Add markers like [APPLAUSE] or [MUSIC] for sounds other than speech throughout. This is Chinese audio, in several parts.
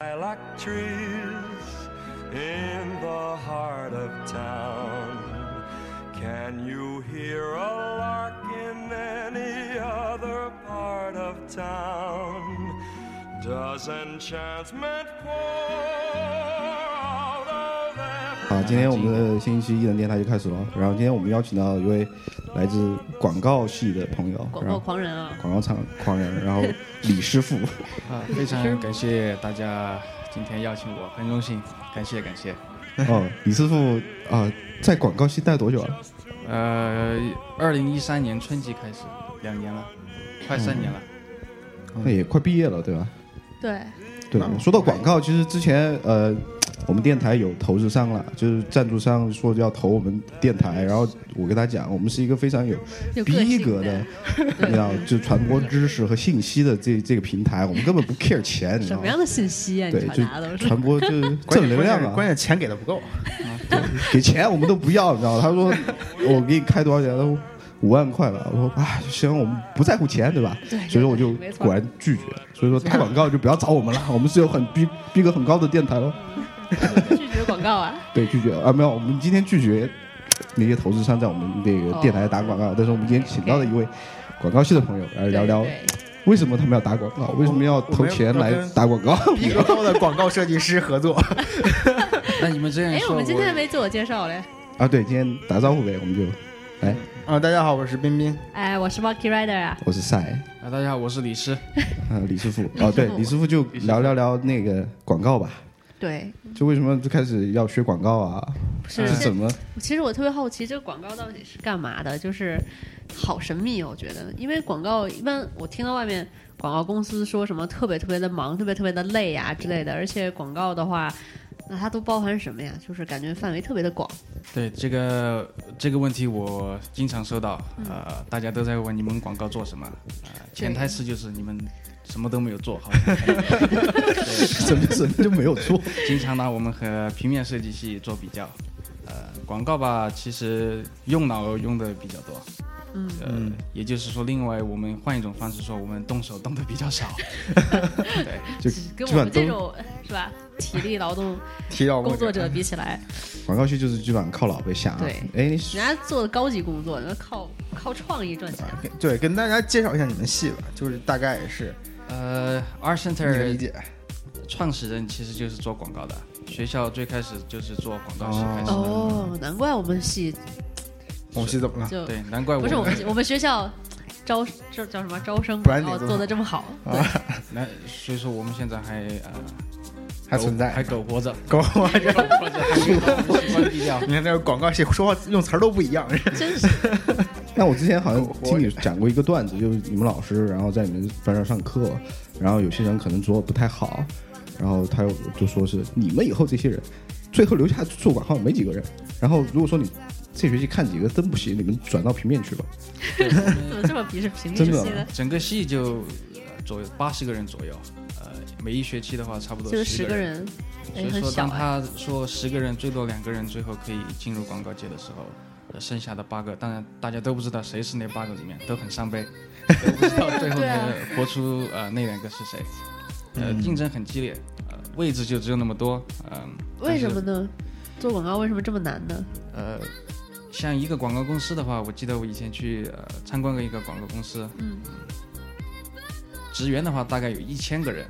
Lilac trees in the heart of town. Can you hear a lark in any other part of town? Does enchantment pour 今天我们的新一期艺人电台就开始了。然后今天我们邀请到一位来自广告系的朋友，广告狂人啊！广告厂 [LAUGHS] 狂人，然后李师傅。啊，非常感谢大家今天邀请我，很荣幸，感谢感谢。哦，李师傅啊、在广告系待多久了？呃，二零一三年春季开始，两年了，快三年了。那也快毕业了，对吧？对，对，说到广告，其实之前呃，我们电台有投资商了，就是赞助商说要投我们电台，然后我跟他讲，我们是一个非常有逼格的，[LAUGHS] 你知道，就传播知识和信息的这这个平台，我们根本不 care 钱，你知道什么？样的信息啊？你对，就传播就是正能量啊，关键钱给的不够，给钱我们都不要，你知道吗？他说我给你开多少钱？他说五万块吧。我说啊，行，我们不在乎钱，对吧？对所以说我就果然拒绝。所以说打广告就不要找我们了，我们是有很逼逼格很高的电台喽。[LAUGHS] 拒绝广告啊！对，拒绝啊，没有，我们今天拒绝那些投资商在我们这个电台打广告，但是我们今天请到了一位广告系的朋友来聊聊为什么他们要打广告，为什么要投钱来打广告。逼格高的广告设计师合作。[LAUGHS] 那你们这样哎，我们今天没自我介绍嘞。啊，对，今天打招呼呗，我们就来，啊，大家好，我是彬彬。哎，我是 Walkie Rider 啊。我是赛。啊，大家好，我是李师。啊，李师傅哦，对，李师傅就聊聊聊那个广告吧，对，就为什么就开始要学广告啊？是是怎么？其实我特别好奇，这个广告到底是干嘛的？就是好神秘哦，我觉得，因为广告一般我听到外面广告公司说什么特别特别的忙，特别特别的累呀、之类的，而且广告的话，那它都包含什么呀？就是感觉范围特别的广。对这个这个问题，我经常收到，嗯呃，大家都在问你们广告做什么，呃，潜台词就是你们什么都没有做，好像对，什么什么就没有做？经常拿我们和平面设计系做比较。呃，广告吧，其实用脑用的比较多。嗯呃，也就是说，另外我们换一种方式说，我们动手动的比较少。[LAUGHS] 对，就跟我基本都们这种是吧，体力劳动体力工作者比起来，广告系就是基本上靠脑袋想啊。对哎，人家做的高级工作，那靠靠创意赚钱。对，跟大家介绍一下你们系吧，就是大概是呃，Art 你的理 Center 解。创始人其实就是做广告的，学校最开始就是做广告系开始的。哦，难怪我们系我们系怎么了？就对，难怪我不是我们系我们学校招这叫什么招生然广告做做的这么好，对，[LAUGHS] 那所以说我们现在还呃还存在还苟活着，苟活着苟活着。你看那个广告系说话用词儿都不一样。真是那我之前好像听你讲过一个段子，就是你们老师然后在你们班上上课，然后有些人可能做的不太好，然后他又就说是你们以后这些人，最后留下做广告没几个人。然后如果说你这学期看几个真不行，你们转到平面去吧。怎么这么鄙视平面系的？整个系就呃左右八十个人左右，呃，每一学期的话差不多就是十个人，哎，所以说，很小哎。当他说十个人最多两个人最后可以进入广告界的时候，呃剩下的八个，当然大家都不知道谁是那八个里面，都很伤悲，[LAUGHS] 都不知道最后对啊活出呃那两个是谁，呃，竞争很激烈，呃，位置就只有那么多，嗯、为什么呢？做广告为什么这么难呢？呃，像一个广告公司的话，我记得我以前去呃参观过一个广告公司，嗯，职员的话大概有一千个人，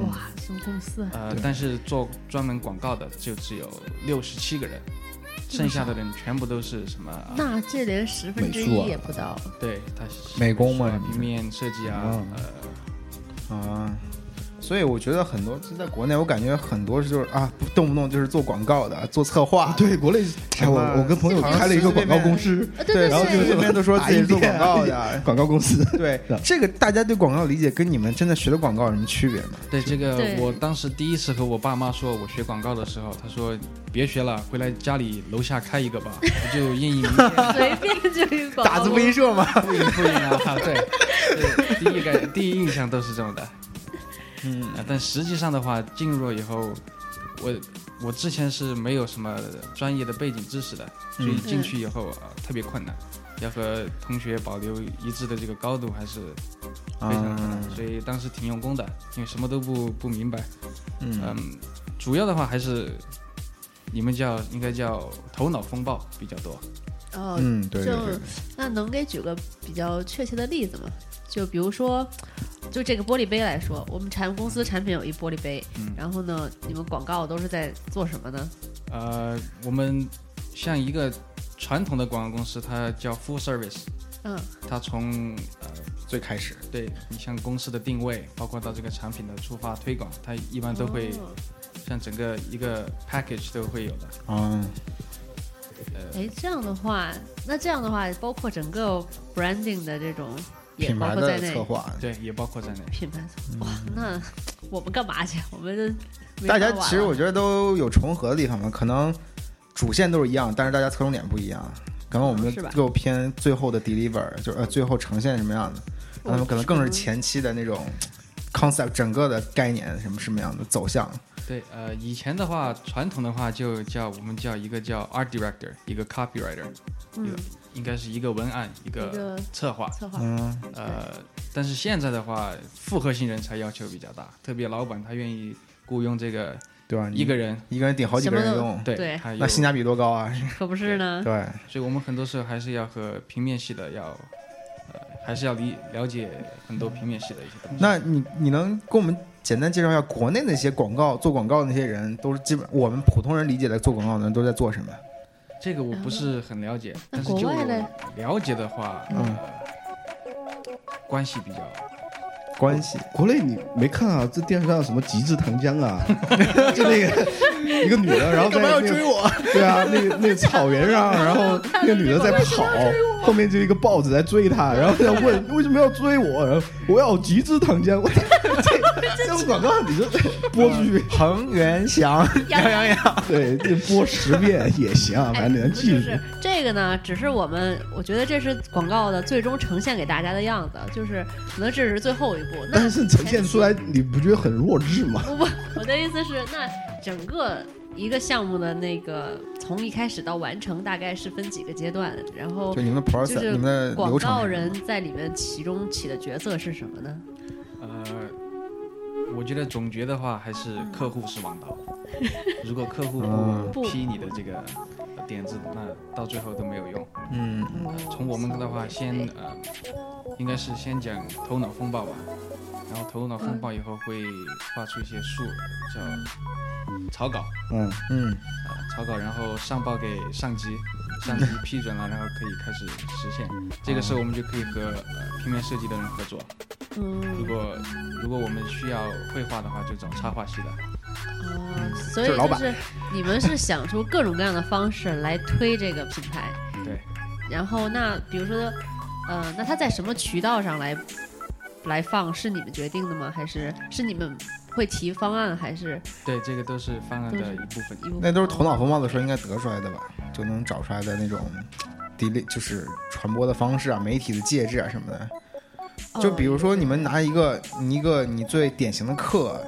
哇，什么公司啊？呃，但是做专门广告的就只有六十七个人，剩下的人全部都是什么？那这连十分之一也不到。对，他美工嘛啊平面设计啊，哦呃，啊，所以我觉得很多就在国内，我感觉很多就是啊，不动不动就是做广告的，做策划。对，国内哎，我我跟朋友开了一个广告公司，啊，对对然后就对，这边都说自己是做广告的。广告公司。[LAUGHS] 对，这个大家对广告理解跟你们真的学的广告有什么区别吗？对这个，我当时第一次和我爸妈说我学广告的时候，他说别学了，回来家里楼下开一个吧，我就印印名片，随便就一个广告打字不印社吗？不印不印啊，对，对，第一个第一印象都是这种的。嗯，呃但实际上的话，进入了以后，我我之前是没有什么专业的背景知识的，所以进去以后啊、呃特别困难。要和同学保留一致的这个高度，还是非常困难。嗯所以当时挺用功的，因为什么都不不明白。嗯嗯，主要的话还是你们叫应该叫头脑风暴比较多。哦，嗯，对对就对，那能给举个比较确切的例子吗？就比如说，就这个玻璃杯来说，我们产公司产品有一玻璃杯，嗯然后呢，你们广告都是在做什么呢？呃，我们像一个传统的广告公司，它叫 full service，嗯，它从呃最开始对你像公司的定位，包括到这个产品的出发推广，它一般都会哦像整个一个 package 都会有的。嗯，呃，哎，这样的话，那这样的话，包括整个 branding 的这种也品牌的策。划，对，也包括在内。品牌策哇，那我们干嘛去？我们大家其实我觉得都有重合的地方嘛，可能主线都是一样，但是大家侧重点不一样。可能我们是吧更偏最后的 deliver，就是呃最后呈现什么样的，哦他们可能更是嗯前期的那种 concept 整个的概念什么什么样的走向。对，呃，以前的话，传统的话就叫我们叫一个叫 art director，一个 copywriter，嗯，应该是一个文案，一一个个策划。策划，嗯，呃，但是现在的话，复合型人才要求比较大，特别老板他愿意雇佣这个对吧？一个人，一个人顶好几个人用，对，那性价比多高啊？可不是呢。对，所以我们很多时候还是要和平面系的要，呃，还是要理了解很多平面系的一些东西。那你你能给我们简单介绍一下国内那些广告做广告的那些人，都是基本我们普通人理解的做广告的人都在做什么？这个我不是很了解，但是就了解的话，嗯呃，关系比较关系国内你没看啊？这电视上什么极致糖浆啊？[LAUGHS] 就那个一个女的，然后在那个我？对啊，那个那个草原上，然后 [LAUGHS] 那个女的在跑，后面就一个豹子在追她，然后在问为什么要追我，然后我要极致糖浆。我这 [LAUGHS] [LAUGHS] 这种广告你就 [LAUGHS] 播出去，恒源祥，[LAUGHS] 杨洋洋洋，对，这播十遍也行，反正你能记住。不是是这个呢，只是我们我觉得这是广告的最终呈现给大家的样子，就是可能这只是最后一步。但是呈现出来，你不觉得很弱智吗？不不，我的意思是，那整个一个项目的那个从一开始到完成，大概是分几个阶段，然后就你们的 process，就是你们的广告人在里面其中起的角色是什么呢？呃，我觉得总结的话还是客户是王道。[LAUGHS] 如果客户嗯不批你的这个点子，那到最后都没有用。嗯呃从我们的话，先呃，应该是先讲头脑风暴吧，然后投入到风暴以后会画出一些树，叫草稿，嗯，嗯呃，草稿，然后上报给上级，上级批准了，然后可以开始实现。这个时候我们就可以和呃平面设计的人合作。如嗯，果如果我们需要绘画的话，就找插画系的。哦，所以就是你们是想出各种各样的方式来推这个品牌，对，然后那比如说，呃，那他在什么渠道上来来放是你们决定的吗？还是是你们会提方案，还是对，这个都是方案的一部分。一部分那都是头脑风暴的时候应该得出来的吧？就能找出来的那种。地利就是传播的方式啊，媒体的介质啊什么的。就比如说你们拿一个你一个你最典型的课，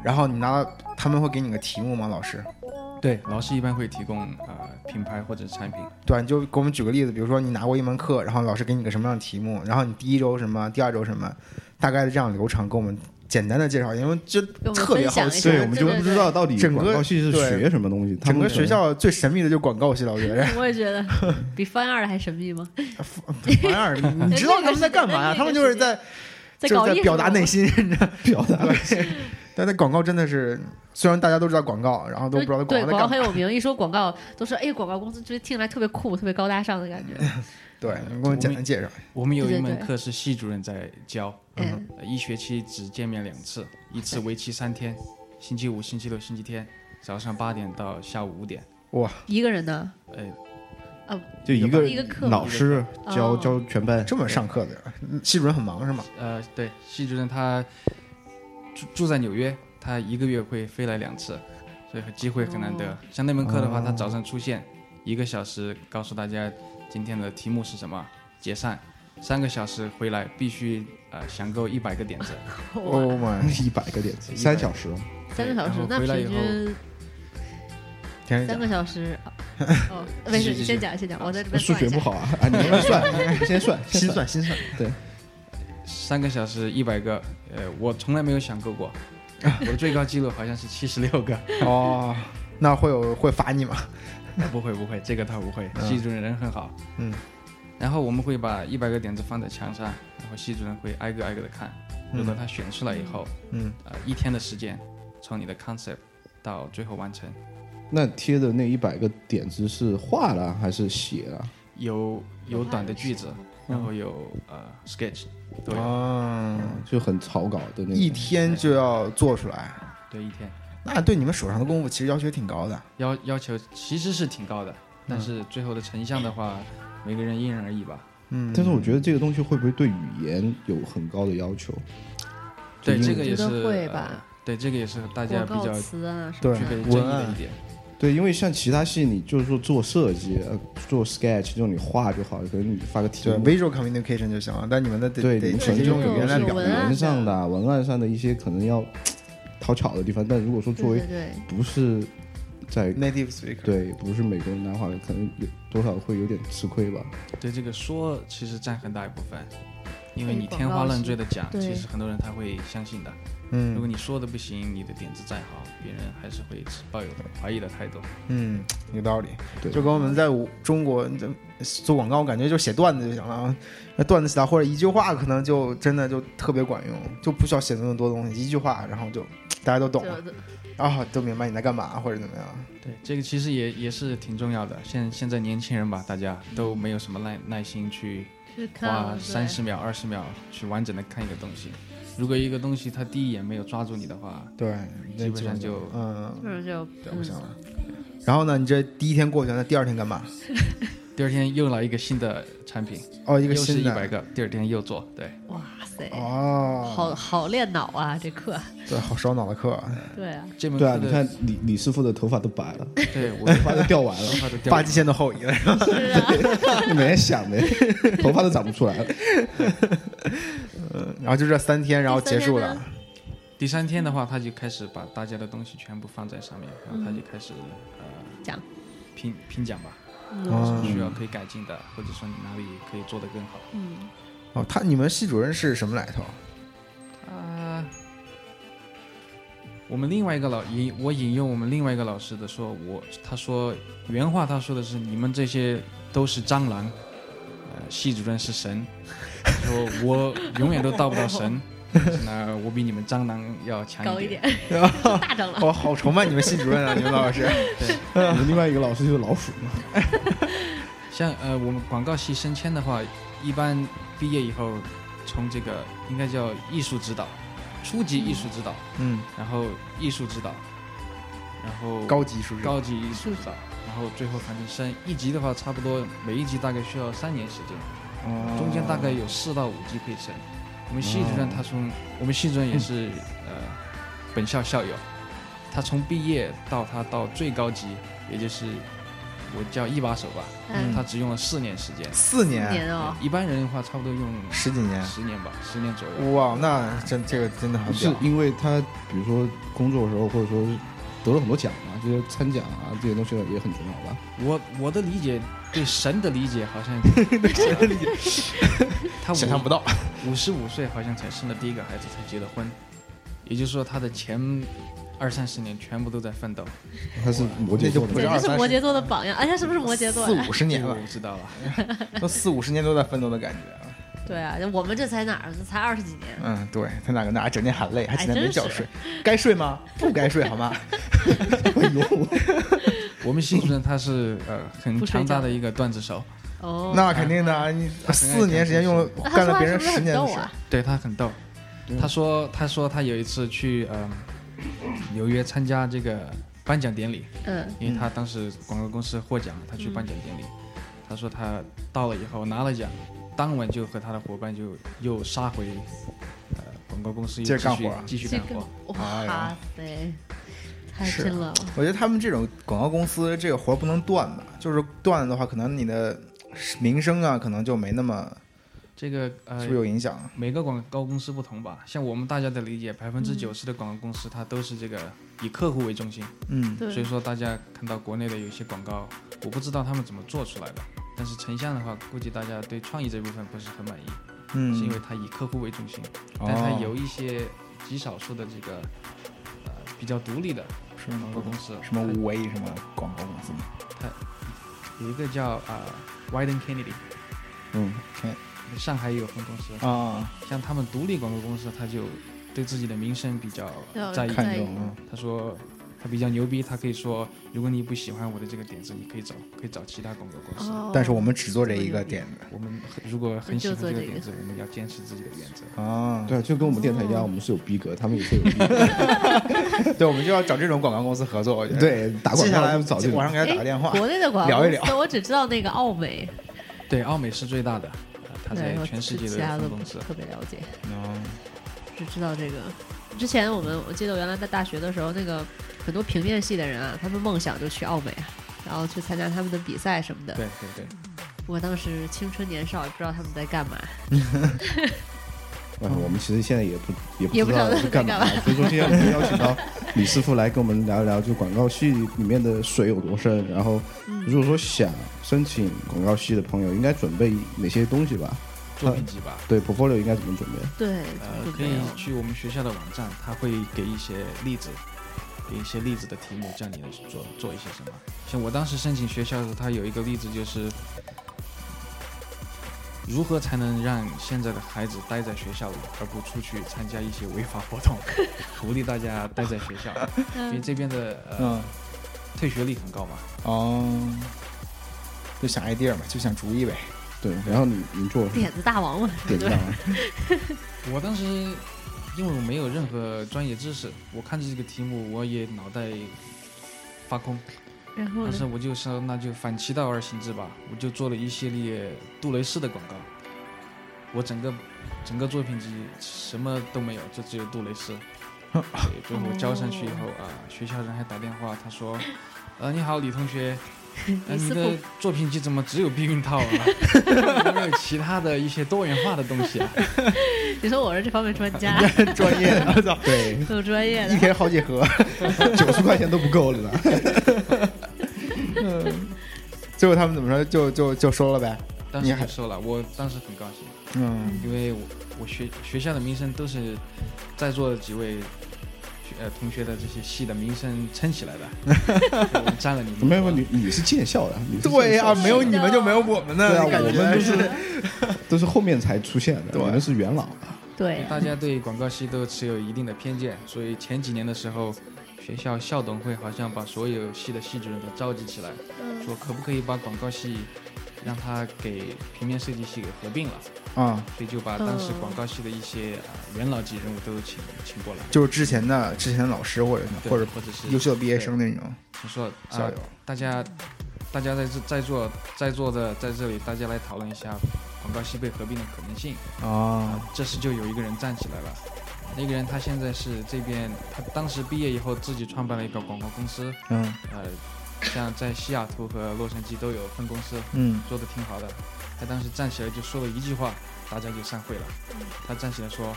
然后你拿他们会给你个题目吗？老师，对，老师一般会提供呃品牌或者产品。对？你就给我们举个例子，比如说你拿过一门课，然后老师给你个什么样的题目，然后你第一周什么，第二周什么，大概的这样流程，给我们简单的介绍，因为就跟我们特别好奇对，我们就不知道到底整个广告系是学什么东西。整个学校最神秘的就是广告系了，我觉得。我也觉得比翻二的还神秘吗？翻二，你你知道他们在干嘛 [LAUGHS] 呀？他们就是在在表达内心，你知道？[LAUGHS] 表达 [LAUGHS] 但那广告真的是，虽然大家都知道广告，然后都不知道广告广告。很有名，一说广告都说哎，广告公司就是听起来特别酷、特别高大上的感觉。[LAUGHS] 对，你给我简单介绍。我们有一对对对门课是系主任在教，嗯，呃一学期只见面两次，一次为期三天，星期五、星期六、星期天，早上八点到下午五点。哇一个人呢？哎。哦，就一个一个课老师教哦教全班，这么上课的，嗯系主任很忙是吗？呃，对，系主任他住住在纽约，他一个月会飞来两次，所以机会很难得。哦。像那门课的话，哦他早上出现一个小时，告诉大家今天的题目是什么，解散。三个小时回来必须呃想够一百个点子，哇，[LAUGHS] Oh my，一百个点子，三小时。三个小时，那回来以后平均三个小时。[LAUGHS] 哦，没事，你先讲，先讲，我在这边数算一下。学不好啊，啊，你慢慢算，[LAUGHS] 先算，先心算心算，三个小时一百个，呃，我从来没有想过过，[LAUGHS] 我的最高记录好像是七十六个。哦，[LAUGHS] 那会有会罚你吗？啊不会不会，这个他不会，嗯系主任人很好。嗯，然后我们会把一百个点子放在墙上，然后系主任会挨个挨个的看。如果他选出来以后，嗯，呃，一天的时间，从你的 concept 到最后完成，那贴的那一百个点子是画了还是写了？有有短的句子，然后有呃 sketch 都有。哦，就很草稿的那种。一天就要做出来，对，一天那对你们手上的功夫其实要求挺高的。要要求其实是挺高的，但是最后的成像的话，每个人因人而异吧。嗯，但是我觉得这个东西会不会对语言有很高的要求？对，这个也是觉得会呃吧对，这个也是大家比较词啊对具备争议的一点。对，因为像其他戏，你就是说做设计、呃做 sketch 这种，你画就好，可能你发个题 visual communication 就行了，但你们的得对，得你可直接用能就有语言上的、文案上的一些可能要讨巧的地方，但如果说作为不是在 native speaker，对不是美国人的话，可能有多少会有点吃亏吧。对这个说其实占很大一部分，因为你天花乱坠的讲，其实很多人他会相信的。如果嗯你说的不行，你的点子再好，别人还是会持抱有怀疑的态度。嗯，有道理。对就跟我们在中国这做广告，感觉就写段子就行了啊。那段子写到或者一句话，可能就真的就特别管用，就不需要写那么多东西，一句话，然后就大家都懂了就啊，都明白你在干嘛或者怎么样。对，这个其实也也是挺重要的。现现在年轻人吧，大家都没有什么耐耐心去花对三十秒、二十秒去完整的看一个东西。如果一个东西它第一眼没有抓住你的话，对，基本上就嗯，就是就对，不行了。然后呢，你这第一天过去了，那第二天干嘛？[LAUGHS] 第二天又来一个新的产品，哦，一个新的一百个，第二天又做，对，哇塞，哦，好好练脑啊，这课。对，好烧脑的课啊。对啊，对啊，这门对啊你看李李师傅的头发都白了，对我 [LAUGHS] 头发都掉完了，发际线都后移了，[LAUGHS] 是每天想的，头发都长不出来了。然后就这三天，然后结束了。第三天的话，他就开始把大家的东西全部放在上面，然后他就开始、呃讲。评评奖吧，嗯。有什么哦需要可以改进的，或者说你哪里可以做得更好。嗯，哦，他你们系主任是什么来头？啊，我们另外一个老引我引用我们另外一个老师的说，我他说原话他说的是你们这些都是蟑螂，呃，系主任是神，说我永远都到不到神，[LAUGHS] 那我比你们蟑螂要强高一点。[LAUGHS] 点，大蟑螂。我好崇拜你们系主任啊，你们老师。对我们另外一个老师就是老鼠嘛，[LAUGHS] 像呃，我们广告系升迁的话，一般毕业以后，从这个应该叫艺术指导，初级艺术指导，嗯，然后艺术指导，然后高级艺术高级艺术指导，然后最后反正升一级的话，差不多每一级大概需要三年时间，哦中间大概有四到五级可以升。我们系主任他从我们系主任也是呃本校校友，他从毕业到他到最高级，也就是我叫一把手吧，嗯，他只用了四年时间。四年，年哦，一般人的话，差不多用十几年。十年吧，十年左右。哇，那真这个真的很是屌。因为他比如说工作的时候，或者说得了很多奖嘛，就是参奖啊这些东西也很重要吧。我我的理解，对神的理解好像 [LAUGHS] 对神的理解，他想象不到，五十五岁好像才生了第一个孩子，才结了婚，也就是说他的前二三十年全部都在奋斗。他是摩羯座的简那就不是二三十直是摩羯座的榜样。哎，他是不是摩羯座四五十年了个我，不知道了。都四五十年都在奋斗的感觉啊。对啊，我们这才哪儿？才二十几年。嗯，对他哪个哪儿整天喊累，还哎今天没觉睡，该睡吗？不该睡好吗？[LAUGHS] [LAUGHS] [LAUGHS] 我们系主任他是呃很强大的一个段子手，哦，那肯定的啊，你四年时间用了干了别人十年的事。逗啊？对他很逗。他说他说他有一次去呃纽约参加这个颁奖典礼，嗯，因为他当时广告公司获奖，他去颁奖典礼。他说他到了以后拿了奖，当晚就和他的伙伴就又杀回呃广告公司，又继续接着干活啊继续干活。哇塞，太拼了。我觉得他们这种广告公司这个活不能断吧，就是断了的话，可能你的名声啊，可能就没那么这个呃是不是有影响？每个广告公司不同吧，像我们大家的理解，百分之九十的广告公司它都是这个以客户为中心，嗯对所以说大家看到国内的有一些广告，我不知道他们怎么做出来的。但是成像的话，估计大家对创意这部分不是很满意，嗯，是因为它以客户为中心，哦但它有一些极少数的这个呃比较独立的是广告公司，什么五 A 什么广告公司吗？有一个叫啊、Wyden Kennedy，嗯，上海也有分公司，啊，像他们独立广告公司，他就对自己的名声比较在意。看在意重啊，他说他比较牛逼，他可以说，如果你不喜欢我的这个点子，你可以找可以找其他广告公司。哦但是我们只做这一个点子我们很如果很喜欢这个这个点子，我们要坚持自己的原则。啊，对啊，就跟我们电台一样，我们是有逼格，他们也是有逼格。[LAUGHS] 对，我们就要找这种广告公司合作，我觉得。对，打广接下来告就上给他打个电话哎，国内的广告聊一公司我只知道那个奥美，对，奥美是最大的，呃它，在全世界都其他的分公司。特别了解，哦只知道这个。之前我们我记得我原来在大学的时候，那个很多平面系的人啊，他们梦想就去奥美啊，然后去参加他们的比赛什么的。对对对，我当时青春年少，也不知道他们在干嘛。[LAUGHS] 啊，我们其实现在也不也也不知道在干的，所以说今天我们邀请到李师傅来跟我们聊一聊，就广告系里面的水有多深。然后，嗯如果说想申请广告系的朋友，应该准备哪些东西吧？作品集吧。对，portfolio 应该怎么准备？对，呃，可以去我们学校的网站，他会给一些例子，给一些例子的题目，叫你来做做一些什么。像我当时申请学校的时候，他有一个例子就是，如何才能让现在的孩子待在学校里，而不出去参加一些违法活动，[LAUGHS] 鼓励大家待在学校，因为这边的呃嗯。退学率很高嘛。哦，就想 idea 嘛，就想主意呗。对，然后你你做点子大王嘛，点子大王，[LAUGHS] [LAUGHS] 我当时因为我没有任何专业知识，我看着这个题目我也脑袋发空。然后当时呢？我就说，那就反其道而行之吧，我就做了一系列杜蕾斯的广告。我整个整个作品集什么都没有，就只有杜蕾斯。[LAUGHS] 对，最后我交上去以后啊，学校人还打电话，他说：“呃，你好，李同学，呃、你的作品集怎么只有避孕套啊？[LAUGHS] 有没有其他的一些多元化的东西啊？” [LAUGHS] 你说我是这方面专家，[LAUGHS] 专业的，我操，对，有专业的。一天好几盒。九十块钱都不够了呢。最后他们怎么说？就就就收了呗。当时还时收了，我当时很高兴，嗯因为我我学学校的名声都是在座的几位学呃同学的这些系的名声撑起来的，[LAUGHS] 占了你们没有，没有你你是建校的，你对呀、建校的没有你们就没有我们呢。对啊，我们都是 [LAUGHS] 都是后面才出现的，对你们是元老。对，大家对广告系都持有一定的偏见，所以前几年的时候，学校校董会好像把所有系的系主任都召集起来，嗯说可不可以把广告系让他给平面设计系给合并了，啊、所以就把当时广告系的一些啊、元老级人物都请请过来，就是之前的之前的老师或者对或者或者是优秀的毕业生那种你说啊、校友。大家大家在这在座在座的在这里，大家来讨论一下广告系被合并的可能性。啊这时就有一个人站起来了，那个人他现在是这边，他当时毕业以后自己创办了一个广告公司，嗯。呃，像在西雅图和洛杉矶都有分公司，嗯。做的挺好的。他当时站起来就说了一句话，大家就散会了。他站起来说，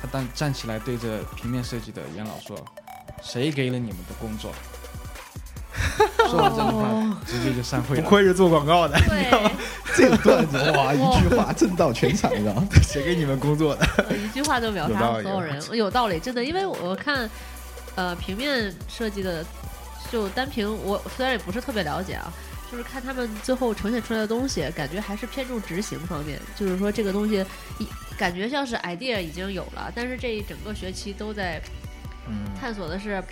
他当站起来对着平面设计的元老说：“谁给了你们的工作？” [LAUGHS] 说完这句话，哦直接就散会了。不愧是做广告的，你知道吗，[LAUGHS] 这个段子哇，一句话震到全场，你知道吗？[LAUGHS] 谁给你们工作的？一句话就秒杀所有人，有道理，真的。因为我看，呃，平面设计的，就单凭我虽然也不是特别了解啊，就是看他们最后呈现出来的东西，感觉还是偏重执行方面。就是说这个东西，感觉像是 idea 已经有了，但是这一整个学期都在嗯探索的是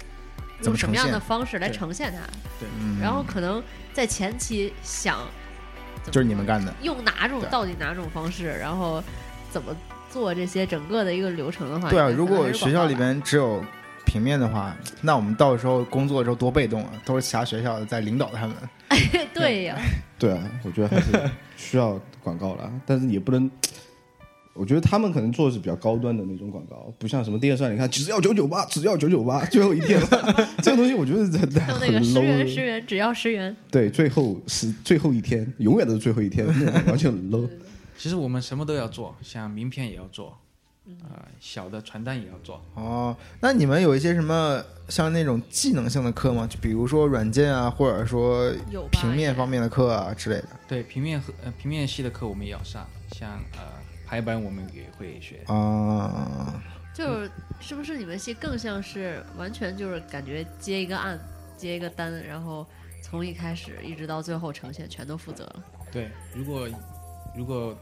用什么样的方式来呈现它，对，然后可能在前期想，就是你们干的。用哪种到底哪种方式，然后怎么做这些整个的一个流程的话，对啊，如果学校里广告吧边只有平面的话，那我们到时候工作的时候多被动啊，都是其他学校的在领导他们。[LAUGHS] 对呀，对啊，我觉得还是需要广告了，但是也不能。我觉得他们可能做的是比较高端的那种广告，不像什么电视上你看只要九九八，只要九九八，最后一天了，[LAUGHS] 这个东西我觉得真的很像那个十元十。元，只要十元，对，最后是最后一天，永远都是最后一天，那种完全很 low。其实我们什么都要做，像名片也要做，啊、小的传单也要做。哦，那你们有一些什么像那种技能性的课吗？就比如说软件啊，或者说平面方面的课啊之类的。对平面和呃平面系的课我们也要上，像呃排版我们也会学。啊，[LAUGHS] 就是是不是你们系更像是完全就是感觉接一个案接一个单，然后从一开始一直到最后呈现全都负责了。对，如果如果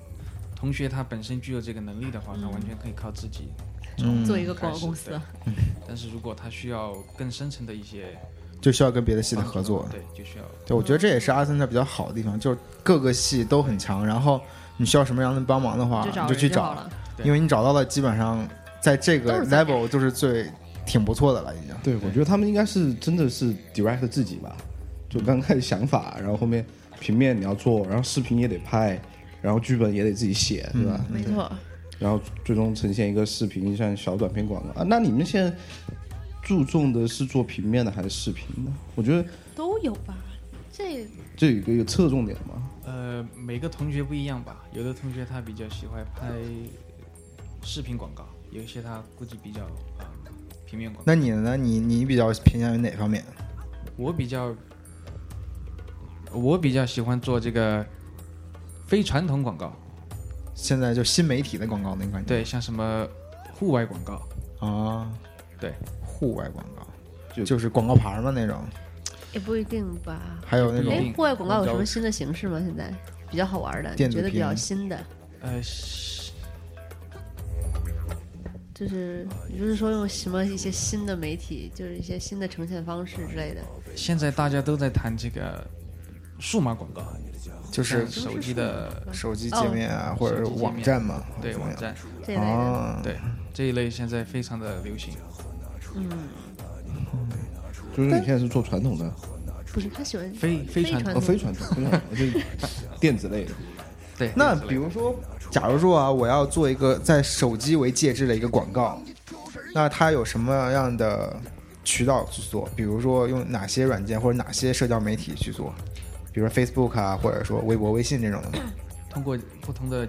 同学他本身具有这个能力的话，他完全可以靠自己嗯。做一个广告公司，对。但是如果他需要更深层的一些就需要跟别的系的合作。对，就需要。对，我觉得这也是阿森纳比较好的地方，就是各个系都很强，然后你需要什么样的帮忙的话，就你就去找，因为你找到了，基本上在这个 level 就是最挺不错的了，已经。对，我觉得他们应该是真的是 direct 自己吧，就刚开始想法，然后后面平面你要做，然后视频也得拍，然后剧本也得自己写，对吧？没错，然后最终呈现一个视频，像小短片广告啊。那你们现在注重的是做平面的还是视频的？我觉得都有吧。这这有一个有侧重点吗。呃每个同学不一样吧，有的同学他比较喜欢拍视频广告，有一些他估计比较呃平面广告。那你呢？你你比较偏向于哪方面？我比较我比较喜欢做这个非传统广告，现在就新媒体的广告那个感觉。对，像什么户外广告，啊，对，户外广告就就是广告牌嘛那种，也不一定吧。还有那种哎，户外广告有什么新的形式吗？现在比较好玩的，你觉得比较新的，呃，就是你不是说用什么一些新的媒体，就是一些新的呈现方式之类的？现在大家都在谈这个数码广告，就是手机的手机界面啊，或者是网站嘛，对网站这一类的。啊，对这一类现在非常的流行。嗯，就是你现在是做传统的，不是，他喜欢非非传统非传统，非传统，就是 [LAUGHS] 电子类的。对，那比如说，假如说啊，我要做一个在手机为介质的一个广告，那它有什么样的渠道去做？比如说用哪些软件或者哪些社交媒体去做？比如说 Facebook 啊，或者说微博、微信这种的。[COUGHS] 通过不同的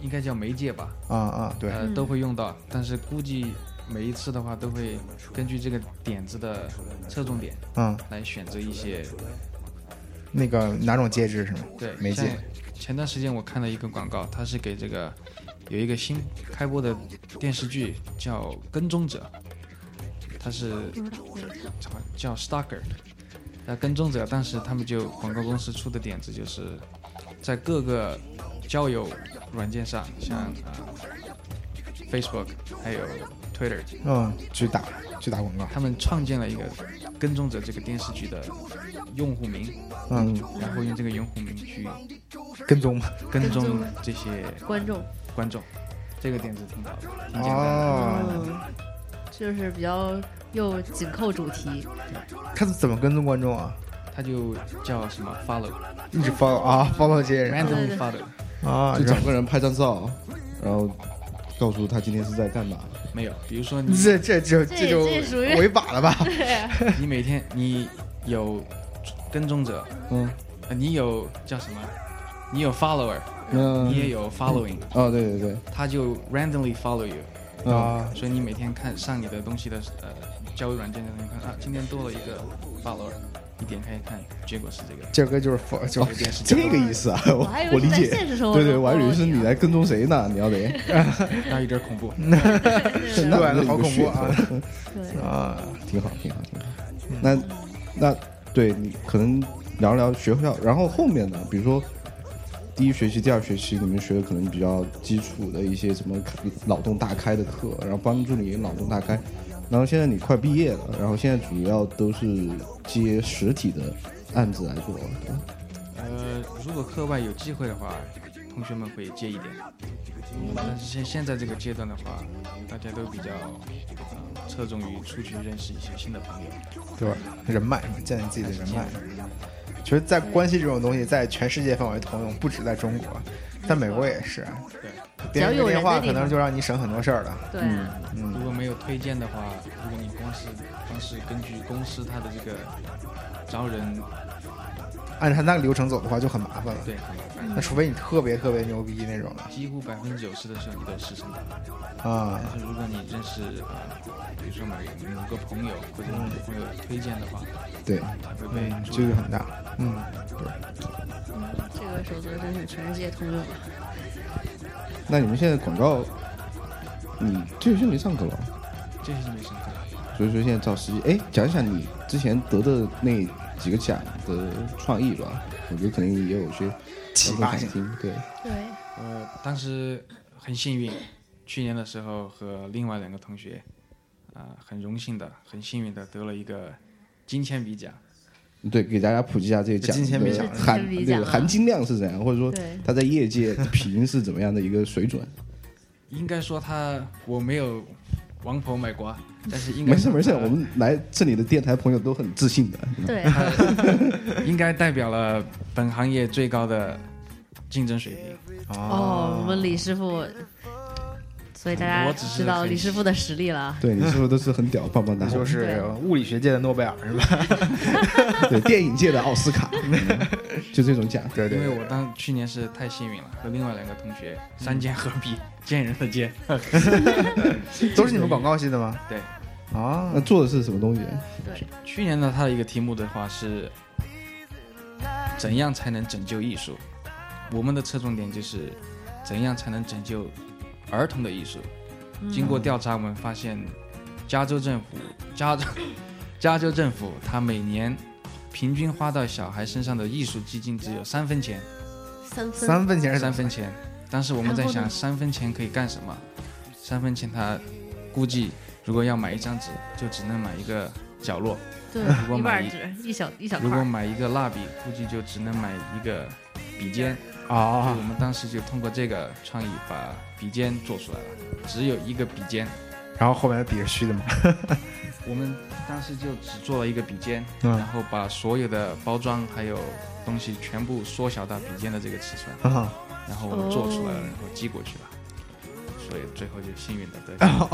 应该叫媒介吧，啊啊，对，呃，都会用到，但是估计每一次的话都会根据这个点子的侧重点嗯，来选择一些那个哪种介质是吗？对媒介前段时间我看了一个广告，它是给这个有一个新开播的电视剧叫《跟踪者》，它是叫 Stalker，那跟踪者，当时他们就广告公司出的点子就是在各个交友软件上，像啊、Facebook 还有 Twitter，嗯，去打去打广告。他们创建了一个跟踪者这个电视剧的用户名，嗯，然后用这个用户名去跟踪嘛。跟踪这些观众，观众，这个点子挺好的，挺简单的。就是比较又紧扣主题，他怎么跟踪观众啊？他就叫什么 follow 一直 follow 啊，follow 这些人 randomly follow，啊，就找个人拍张照，然后告诉他今天是在干嘛。没有，比如说你这这就这就属于违法了吧？[LAUGHS] 你每天你有跟踪者，嗯，呃你有叫什么？你有 follower，嗯你也有 following，哦，对对对，他就 randomly follow you，啊，所以你每天看上你的东西的呃交友软件的时候，你看啊，今天多了一个 follower，你点开一看，结果是这个。这个就是 follow 就这个意思啊，我我还以为在我理解。现实生活对对，我还以为是你来跟踪谁呢？你要得，[LAUGHS] 那有点恐怖。[LAUGHS] 那好恐怖啊！对，[LAUGHS] 啊，挺好，挺好，挺好。那那对你可能聊聊学校，然后后面呢，比如说第一学期、第二学期，你们学的可能比较基础的一些什么脑洞大开的课，然后帮助你脑洞大开。然后现在你快毕业了，然后现在主要都是接实体的案子来做，呃，如果课外有机会的话，同学们会接一点。嗯但是现现在这个阶段的话，大家都比较呃侧重于出去认识一些新的朋友。对吧？人脉嘛，建立自己的人脉。其实，在关系这种东西，在全世界范围通用，不止在中国，在美国也是。对，别人电话可能就让你省很多事儿了。对啊，如果没有推荐的话，如果你光是光是根据公司它的这个招人按照他那个流程走的话就很麻烦了。对，很麻烦。那除非你特别特别牛逼那种的几乎百分之九十的时候你都是时辰到。啊但是如果你认识呃，比如说某某个朋友或者某个朋友推荐的话，对，他会几率很大。嗯，对这个守则真是全世界通用啊。那你们现在广告，你这学期没上课了，这些是没上课。所以说现在找实际，哎，讲一讲你之前得的那几个奖的创意吧，我觉得肯定也有些启发性。对，对，我当时很幸运，去年的时候和另外两个同学，啊、很荣幸的、很幸运的得了一个金铅笔奖。对，给大家普及一下这个奖金铅笔的奖含这个含金量是怎样，或者说对它在业界评是怎么样的一个水准？应该说他我没有王婆卖瓜，但是应该没事没事，我们来这里的电台朋友都很自信的。对，[LAUGHS] 应该代表了本行业最高的竞争水平。哦，我们李师傅，所以大家知道李师傅的实力了。对，李师傅都是很屌，棒棒哒？那就是物理学界的诺贝尔是吧？[LAUGHS] 对电影界的奥斯卡，[LAUGHS] 嗯就这种奖。对对对因为我当去年是太幸运了，和另外两个同学三剑合璧，见人的见。[LAUGHS] 都是你们广告系的吗？对，啊那，做的是什么东西？对，去年呢，他的一个题目的话是，怎样才能拯救艺术？我们的侧重点就是，怎样才能拯救儿童的艺术？经过调查，我们发现，加州政府，加州，[COUGHS] 加州政府，他每年平均花到小孩身上的艺术基金只有三分钱，三分三分钱是三分钱。当时我们在想，三分钱可以干什么？三分钱他估计如果要买一张纸，就只能买一个角落；对如果买一儿纸，一小一小如果。买一个蜡笔，估计就只能买一个笔尖。啊我们当时就通过这个创意把笔尖做出来了，只有一个笔尖。然后后面的笔是虚的嘛？[LAUGHS] 我们当时就只做了一个笔尖，嗯然后把所有的包装还有东西全部缩小到笔尖的这个尺寸，啊，然后我们做出来了，哦然后寄过去了，所以最后就幸运的得 [LAUGHS] 奖。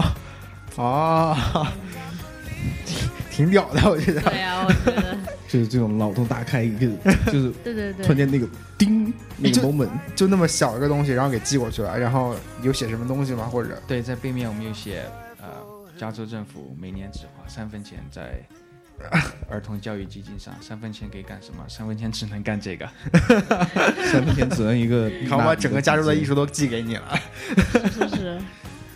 哦，[LAUGHS] 挺 [LAUGHS] 挺屌的，我觉得。对呀、我觉得，[LAUGHS] 就是这种脑洞大开，一个 [LAUGHS] 就是对对对，突然间那个叮那个就 moment，就那么小一个东西，然后给寄过去了，然后有写什么东西吗？或者对，在背面我们有写，呃，加州政府每年只花三分钱在儿童教育基金上，三分钱可以干什么？三分钱只能干这个。三分钱只能一个，你看我把整个加州的艺术都寄给你了是是。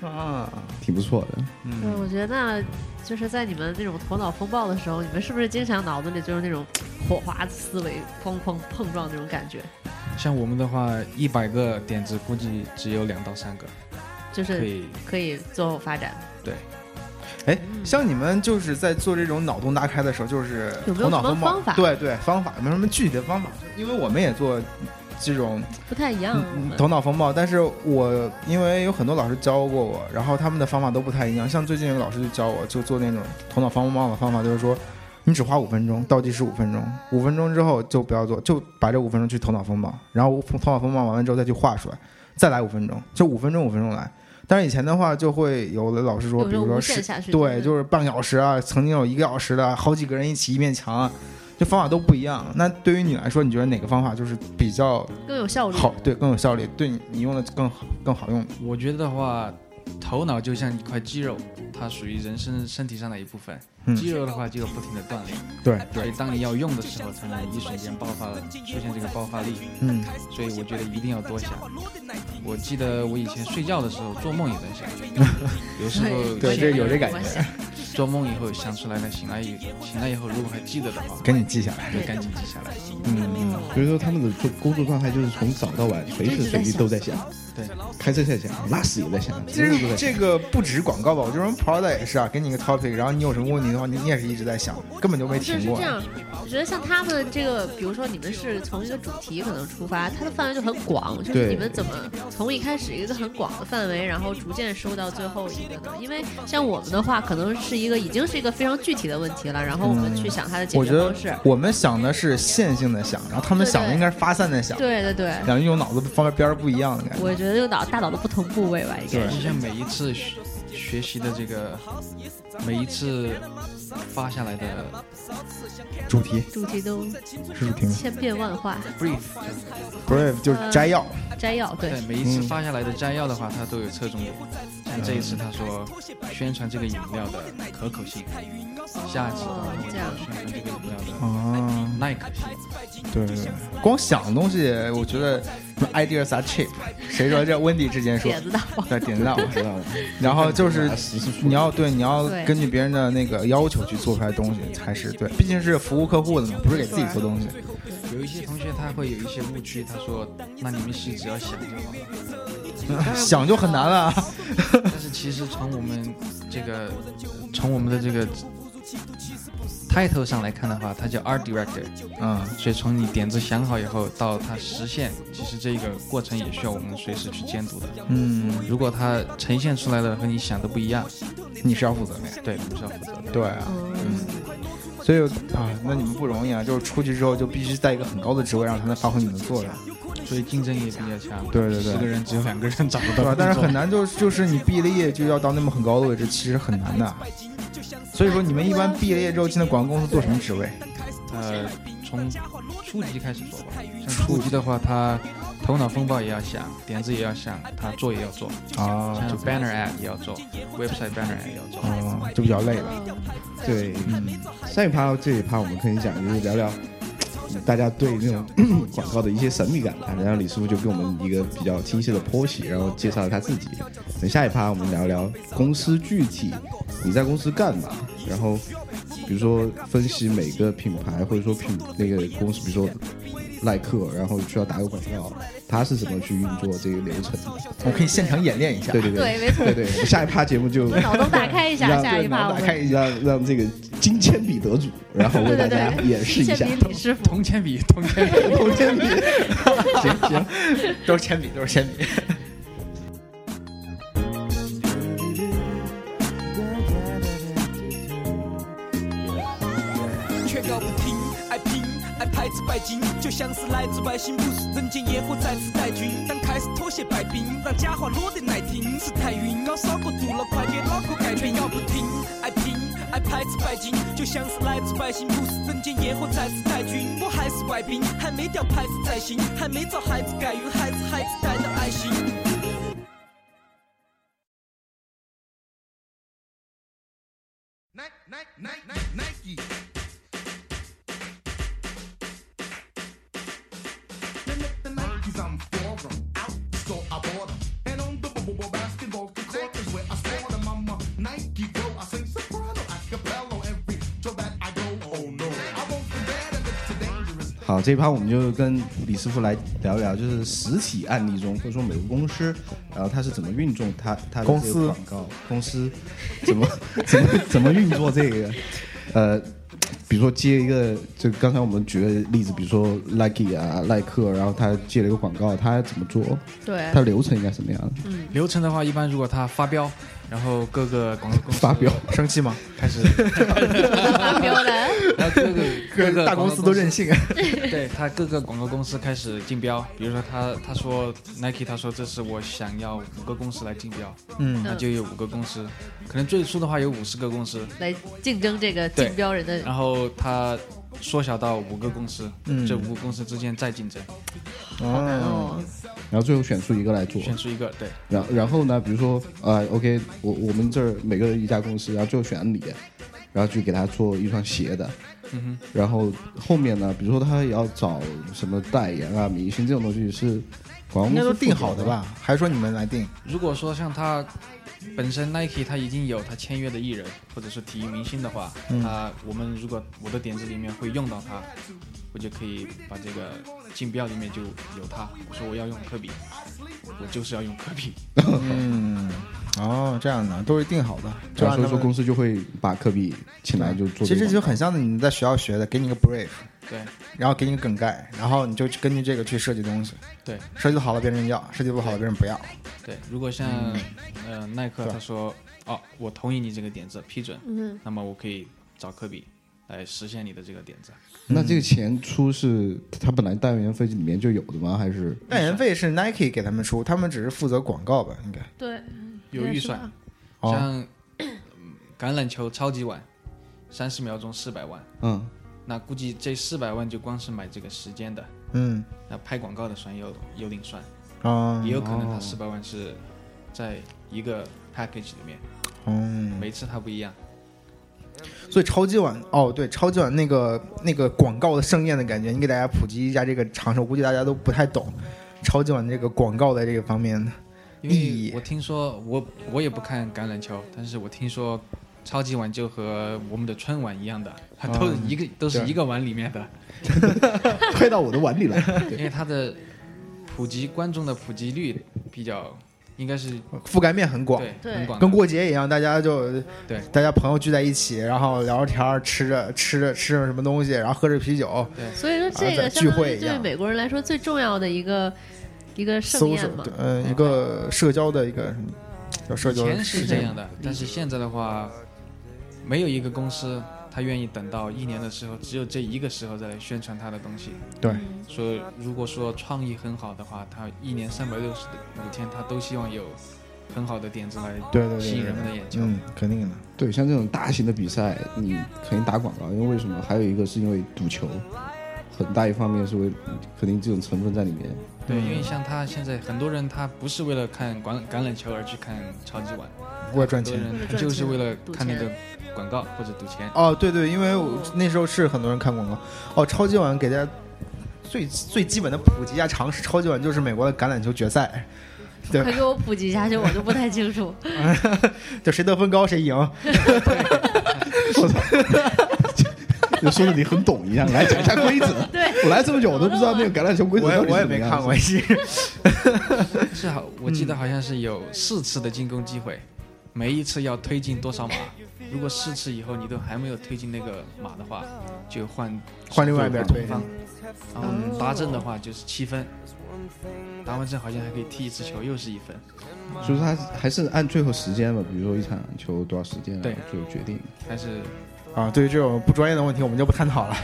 啊！挺不错的。对，嗯，我觉得那就是在你们那种头脑风暴的时候，你们是不是经常脑子里就是那种火花思维哐哐碰撞那种感觉？像我们的话，一百个点子估计只有两到三个就是可以。可以最后发展。对，哎，像你们就是在做这种脑洞大开的时候，就是有没有什么方法对对，方法有没有什么具体的方法？因为我们也做这种不太一样。头脑风暴，但是我因为有很多老师教过我，然后他们的方法都不太一样。像最近有个老师就教我，就做那种头脑风暴的方法，就是说你只花五分钟，倒计时五分钟，五分钟之后就不要做，就把这五分钟去头脑风暴，然后头脑风暴完了之后再去画出来，再来五分钟，就五分钟五分钟来。但是以前的话，就会有的老师说，比如说对，就是半个小时啊，曾经有一个小时的，好几个人一起一面墙啊，这方法都不一样。那对于你来说，你觉得哪个方法就是比较更有效率。好，对，更有效率，对你你用的更好更好用。我觉得的话，头脑就像一块肌肉，它属于人身身体上的一部分。嗯肌肉的话就要不停的锻炼，对所以当你要用的时候，才能一瞬间爆发，出现这个爆发力。嗯，所以我觉得一定要多想。我记得我以前睡觉的时候做梦也在想，有时候对这有这感觉 [LAUGHS] 做梦以后想出来了，醒来以醒来以后如果还记得的话，赶紧记下来。就赶紧记下来。嗯，所以说他们的工作状态就是从早到晚，随时随地都在想。对，开车在想，拉屎也在想，其实这个不止广告吧，我觉得 Prada 也是啊，给你一个 topic，然后你有什么问题的话，你你也是一直在想，根本就没就停过是这。样，我觉得像他们这个，比如说你们是从一个主题可能出发，它的范围就很广，就是你们怎么从一开始一个很广的范围，然后逐渐收到最后一个呢？因为像我们的话，可能是一个已经是一个非常具体的问题了，然后我们去想它的解我觉得决方式。我们想的是线性的想，然后他们想的应该是发散的想，对对对，两个人用脑子方面边儿不一样的感觉。我觉得这个脑大脑的不同部位吧，应该。就像每一次学学习的这个，每一次发下来的主题。主题都是主题吗？千变万化，brief，brief 就是。摘要，摘要对。对，每一次发下来的摘要的话，它都有侧重点。像这一次他说宣传这个饮料的可口性，下一次的话哦这样。宣传这个饮料的啊，耐渴性。对对对，光想东西，我觉得 ideas are cheap。谁说这温迪之前说点子大王。对点子大王，知道了。然后就是 [LAUGHS] 你要对你要根据别人的那个要求去做出来东西才是对，毕竟是服务客户的嘛，不是给自己做东西。有一些同学他会有一些误区，他说：“那你们是只要想就好了。[LAUGHS] 想就很难了啊。[LAUGHS] ”但是其实从我们这个从我们的这个 title 上来看的话，它叫 art director，嗯，所以从你点子想好以后到它实现，其实这个过程也需要我们随时去监督的。嗯，如果它呈现出来的和你想的不一样，你是要负责的呀。对我们是要负责的。对啊，嗯，所以啊，那你们不容易啊，就是出去之后就必须在一个很高的职位上才能发挥你们的作用，所以竞争也比较强。对对对十个人只有两个人找不到对吧？但是很难，就就是你毕了业就要到那么很高的位置，其实很难的。所以说，你们一般毕了业之后进的广告公司做什么职位？呃，从初级开始做吧。像初级的话，他头脑风暴也要想，点子也要想，他做也要做，啊，像就 banner ad 也要做，website banner ad 也要做。哦，就比较累了。对，嗯，下一趴这一趴我们可以讲，就是聊聊大家对那种 [CLEARS THROAT] 广告的一些神秘感吧。然后李师傅就给我们一个比较清晰的剖析，然后介绍了他自己。等下一趴我们聊聊公司具体你在公司干嘛，然后比如说分析每个品牌或者说品那个公司，比如说耐克，然后需要打个广告，他是怎么去运作这个流程的？我可以现场演练一下。对对对没错对对，我们下一趴节目就 [LAUGHS] 脑洞打开一下，让 [LAUGHS] 下一趴打开让让这个金铅笔得主，然后为大家对对对演示一下铅笔李师傅，铜铅笔，铜铅笔。[LAUGHS] 铜铅笔。行行，都是铅笔，都是铅笔。爱排斥拜金，就像是来自外星，不食人间烟火再次带军。当开始妥协败兵，让假话落得耐听，是太晕，熬烧过度了，快点脑壳改劝告不听，爱拼，爱拍子拜金，就像是来自外星，不是人间烟火再次带军。我还是外宾，还没掉牌子在心，还没找孩子该孕，孩子孩子带着爱心。Nike, Nike, Nike, Nike, 好，这一趴我们就跟李师傅来聊一聊，就是实体案例中，或者说每个公司，然后他是怎么运作他他的这公司广告公司怎么怎么怎么运作这个，呃，比如说接一个，就刚才我们举的例子，比如说 Nike 啊、耐克，然后他接了一个广告，他怎么做？对他的流程应该什么样的？流程的话，一般如果他发飙，然后各个广告公司发飙生气吗？开始，[LAUGHS] 发飙了，[LAUGHS] 各个各个大公司都任性。[LAUGHS] 性。对他各个广告公司开始竞标，比如说他他说 Nike 他说这是我想要五个公司来竞标，嗯那就有五个公司，可能最初的话有五十个公司，来竞争这个竞标人的然后他缩小到五个公司，嗯这五个公司之间再竞争，好难哦，然后最后选出一个来做。选出一个对，然然后呢，比如说呃，OK，我我们这儿每个人一家公司，然后最后选了你，然后去给他做一双鞋的，嗯然后后面呢，比如说他也要找什么代言啊、明星这种东西是广告公司应该都定好的？吧？还是说你们来定？如果说像他本身 Nike 他已经有他签约的艺人或者是体育明星的话，嗯他我们如果我的点子里面会用到他，我就可以把这个竞标里面就有他，我说我要用科比，我就是要用科比，嗯，哦，这样的都是定好的。就所以按他说公司就会把科比请来就做。其实就很像你在学校学的，给你个 brief，对然后给你个梗概，然后你就根据这个去设计东西。对设计好了别人要，设计不好了别人不要。对，如果像、呃耐克他说哦我同意你这个点子批准，嗯，那么我可以找科比来实现你的这个点子。那这个钱出是他本来代言费里面就有的吗？还是？代言费是 Nike 给他们出，他们只是负责广告吧？应该。对，有预算。像、嗯橄榄球超级碗，三十秒钟四百万，嗯。那估计这四百万就光是买这个时间的，嗯。那拍广告的算有有另算，啊也有可能他哦。四百万是在一个 package 里面，嗯，每次它不一样。所以超级碗哦，对，超级碗那个那个广告的盛宴的感觉，你给大家普及一下这个常识，我估计大家都不太懂超级碗这个广告的这个方面的。因意义为我听说，我我也不看橄榄球，但是我听说超级碗就和我们的春晚一样的，它都是一个、都是一个碗里面的，[LAUGHS] [LAUGHS] 快到我的碗里来。因为它的普及观众的普及率比较，应该是覆盖面很广，很广，跟过节一样，大家就对。大家朋友聚在一起，然后聊着天儿，吃着吃着吃着什么东西，然后喝着啤酒，对。所以说这个聚会对美国人来说最重要的一个一个盛搜宴嘛。呃一个社交的一个叫社交以前是这样的，但是现在的话，没有一个公司他愿意等到一年的时候，只有这一个时候再来宣传他的东西。对说如果说创意很好的话，他一年三百六十五天，他都希望有很好的点子来对对对吸引人们的眼球。嗯，肯定的，对，像这种大型的比赛，你肯定打广告，因为为什么？还有一个是因为赌球，很大一方面是为肯定这种成分在里面。对，因为像他现在很多人，他不是为了看橄橄榄球而去看超级碗，为了赚钱。就是为了看那个广告或者赌钱。哦，对对，因为我那时候是很多人看广告。哦，超级碗给大家最最基本的普及一下常识，超级碗就是美国的橄榄球决赛，对快给我普及一下，就我就不太清楚。[LAUGHS] 就谁得分高谁赢。我操就说的你很懂一样，来讲一下规则。对，我来这么久，我都不知道那个橄榄球规则我也没看过，[LAUGHS] 是是好，我记得好像是有四次的进攻机会，每一次要推进多少码。如果四次以后你都还没有推进那个码的话，就换换另外一边推方。然后哦达阵的话就是七分，达完阵好像还可以踢一次球，又是一分。所以说他还是按最后时间吧，比如说一场球多少时间，对然后最后决定。还是啊，对于这种不专业的问题，我们就不探讨了。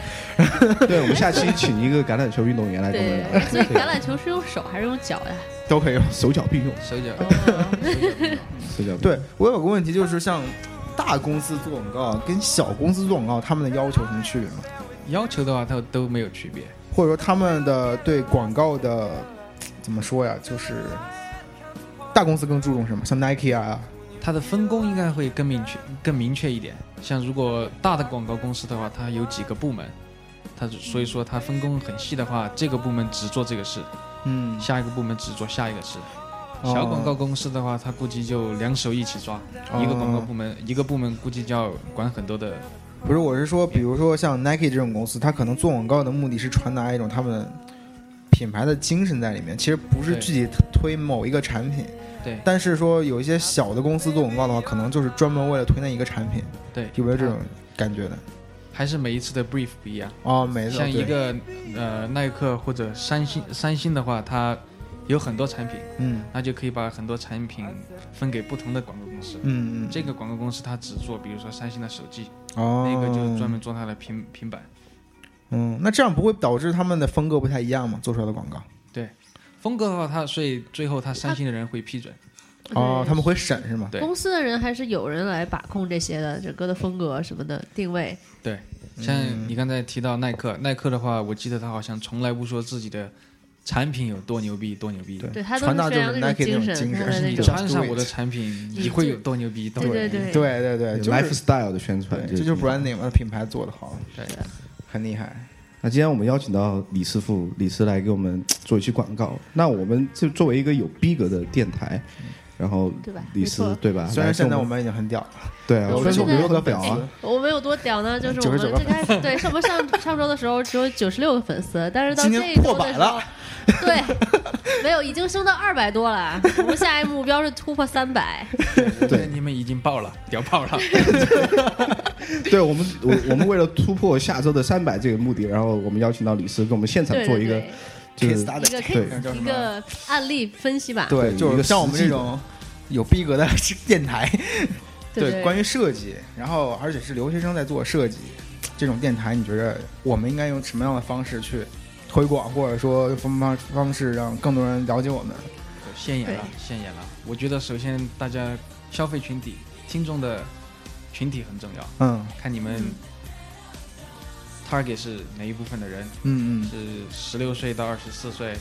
对，我们下期请一个橄榄球运动员来跟我们对，聊。所以橄榄球是用手还是用脚呀？都可以 [LAUGHS] 用。手脚并用，手脚哦手脚并用对我有个问题，就是像大公司做广告跟小公司做广告，他们的要求有什么区别吗？要求的话，它都没有区别。或者说他们的对广告的怎么说呀？就是大公司更注重什么？像 Nike 啊，它的分工应该会更明确、更明确一点。像如果大的广告公司的话，它有几个部门，它所以说它分工很细的话，这个部门只做这个事，嗯，下一个部门只做下一个小广告公司的话，他估计就两手一起抓，哦。一个广告部门一个部门估计就要管很多的。不是，我是说，比如说像 Nike 这种公司，它可能做广告的目的是传达一种他们品牌的精神在里面，其实不是对。具体推某一个产品。对。但是说有一些小的公司做广告的话，可能就是专门为了推那一个产品，对，有没有这种感觉的？还是每一次的 brief 不一样。哦，没错，对像一个呃耐克或者三星，三星的话，它有很多产品，嗯那就可以把很多产品分给不同的广告公司。嗯嗯，这个广告公司它只做，比如说三星的手机，哦，那个就专门做它的平平板。嗯，那这样不会导致他们的风格不太一样吗？做出来的广告对风格的话，它所以最后它三星的人会批准。哦，他们会审是吗？对公司的人还是有人来把控这些的，整个的风格什么的定位。对像嗯你刚才提到耐克，耐克的话，我记得他好像从来不说自己的产品有多牛逼，多牛逼。对对他都传达就是 Nike，那种精神他的那种但是你对穿上我的产品，你会有多牛逼？多对牛逼对对对对对，就 lifestyle 的宣传，这就是 branding 嘛，品牌做的好，对很厉害。那今天我们邀请到李师傅，李师来给我们做一期广告。那我们就作为一个有逼格的电台，然后对吧？李斯。对吧？虽然现在我们已经很屌了，[LAUGHS] 对啊，我们有多屌啊，，[LAUGHS] 我们有多屌呢？就是我们99个最开始对上不上上周的时候只有九十六个粉丝，但是到今天这一周破百了的时候，[LAUGHS] 对，没有已经升到二百多了。我们下一目标是突破三百。对你们已经爆了，屌爆了。对我们，我我们为了突破下周的三百这个目的，然后我们邀请到李斯跟我们现场做一个，对对，就是一个对。case 叫什么一个案例分析吧。对，就是像我们这种有逼格的 [LAUGHS] 电台，对对关于设计，然后而且是留学生在做设计这种电台，你觉得我们应该用什么样的方式去推广，或者说方方方式让更多人了解我们？现眼了，现眼了。我觉得首先大家消费群体、听众的群体很重要，嗯。看你们 target 是哪一部分的人，嗯嗯，是十六岁到二十四岁，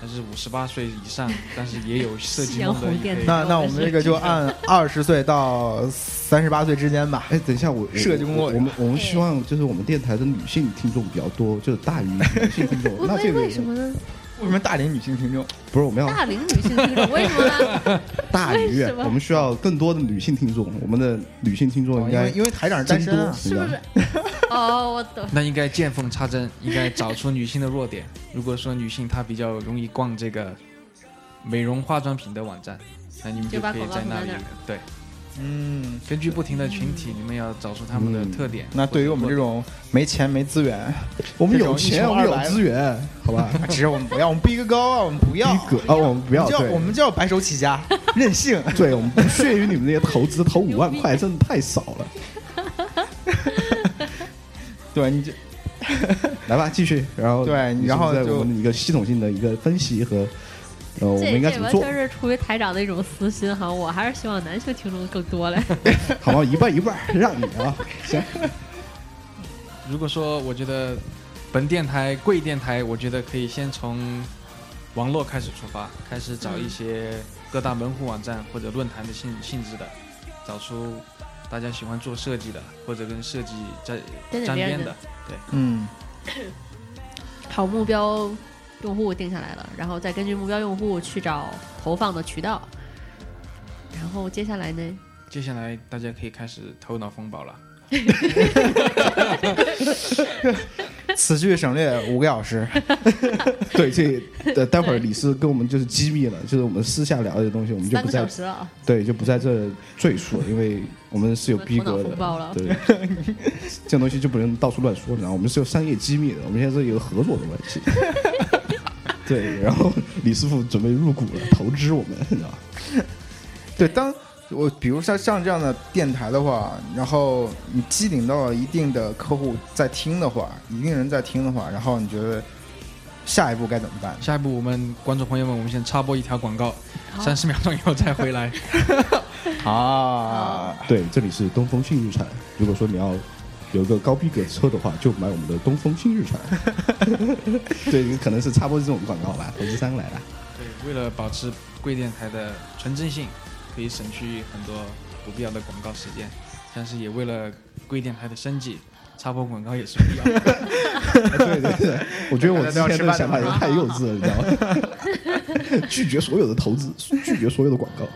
还是五十八岁以上？但是也有设计 [LAUGHS] 梦的。那那我们这个就按 [LAUGHS] 二十岁到三十八岁之间吧。哎，等一下，我我设计工作我我们我们希望就是我们电台的女性听众比较多，就是大于男性听众。[LAUGHS] 那这个为什么呢？为什么大龄女性听众？不是我们要大龄女性听众为什么呢？[LAUGHS] 大于为什么我们需要更多的女性听众，我们的女性听众应因该为因为台长是单身是不是？[LAUGHS] [LAUGHS] 哦，我懂。那应该见缝插针，应该找出女性的弱点。如果说女性她比较容易逛这个美容化妆品的网站，那你们就可以在那里对，嗯。根据不停的群体，你们要找出他们的嗯特点。那对于我们这种没钱没资源，我们有钱，我们有资源，好吧？[LAUGHS] 只是我们不要，我们逼格高啊，我们不要，逼格啊，我们不要，对我们就要白手起家，[LAUGHS] 任性。对我们不屑于你们那些投资，投五万块真的太少了。[LAUGHS] 对，你就来吧，继续，然后对然后就在我们的一个系统性的一个分析和呃，我们这应该怎么做这完全？是出于台长的一种私心哈，我还是希望男性听众更多嘞。[LAUGHS] [LAUGHS] 好吧，一半一半，让你啊，行，如果说我觉得本电台贵电台，我觉得可以先从网络开始出发，开始找一些各大门户网站或者论坛的性性质的，找出大家喜欢做设计的，或者跟设计沾沾边的对，嗯，[COUGHS] 好目标用户定下来了，然后再根据目标用户去找投放的渠道，然后接下来呢？接下来大家可以开始头脑风暴了。[LAUGHS] 此句省略五个小时。对，这呃，待会儿李斯跟我们就是机密了，就是我们私下聊的东西，我们就不在对，就不在这赘述了，因为我们是有逼格的。[LAUGHS] 对，这种东西就不能到处乱说，然后我们是有商业机密的，我们现在是有合作的关系。对，然后李师傅准备入股了，投资我们，你知道吧？对，当我比如像像这样的电台的话，然后你机顶到了一定的客户在听的话，一定人在听的话，然后你觉得下一步该怎么办？下一步，我们观众朋友们，我们先插播一条广告，三十秒钟以后再回来。[LAUGHS] 啊，对，这里是东风新日产。如果说你要有一个高逼格车的话，就买我们的东风新日产。[LAUGHS] 对，可能是插播这种广告吧，投资商来了。对，为了保持贵电台的纯正性，可以省去很多不必要的广告时间，但是也为了贵电台的生计，插播广告也是必要的。[LAUGHS] 对对对，我觉得我之前的想法也太幼稚了，你知道吗？[LAUGHS] 拒绝所有的投资，拒绝所有的广告。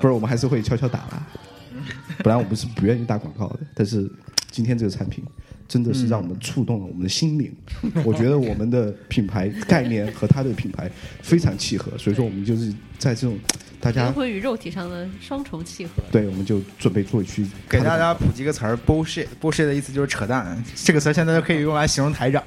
不是，我们还是会悄悄打啦。本来我们是不愿意打广告的，但是今天这个产品真的是让我们触动了我们的心灵。我觉得我们的品牌概念和它的品牌非常契合，所以说我们就是在这种大家灵魂与肉体上的双重契合。对，我们就准备做一期给大家普及个词儿，bullshit。bullshit 的意思就是扯淡，这个词儿现在就可以用来形容台长。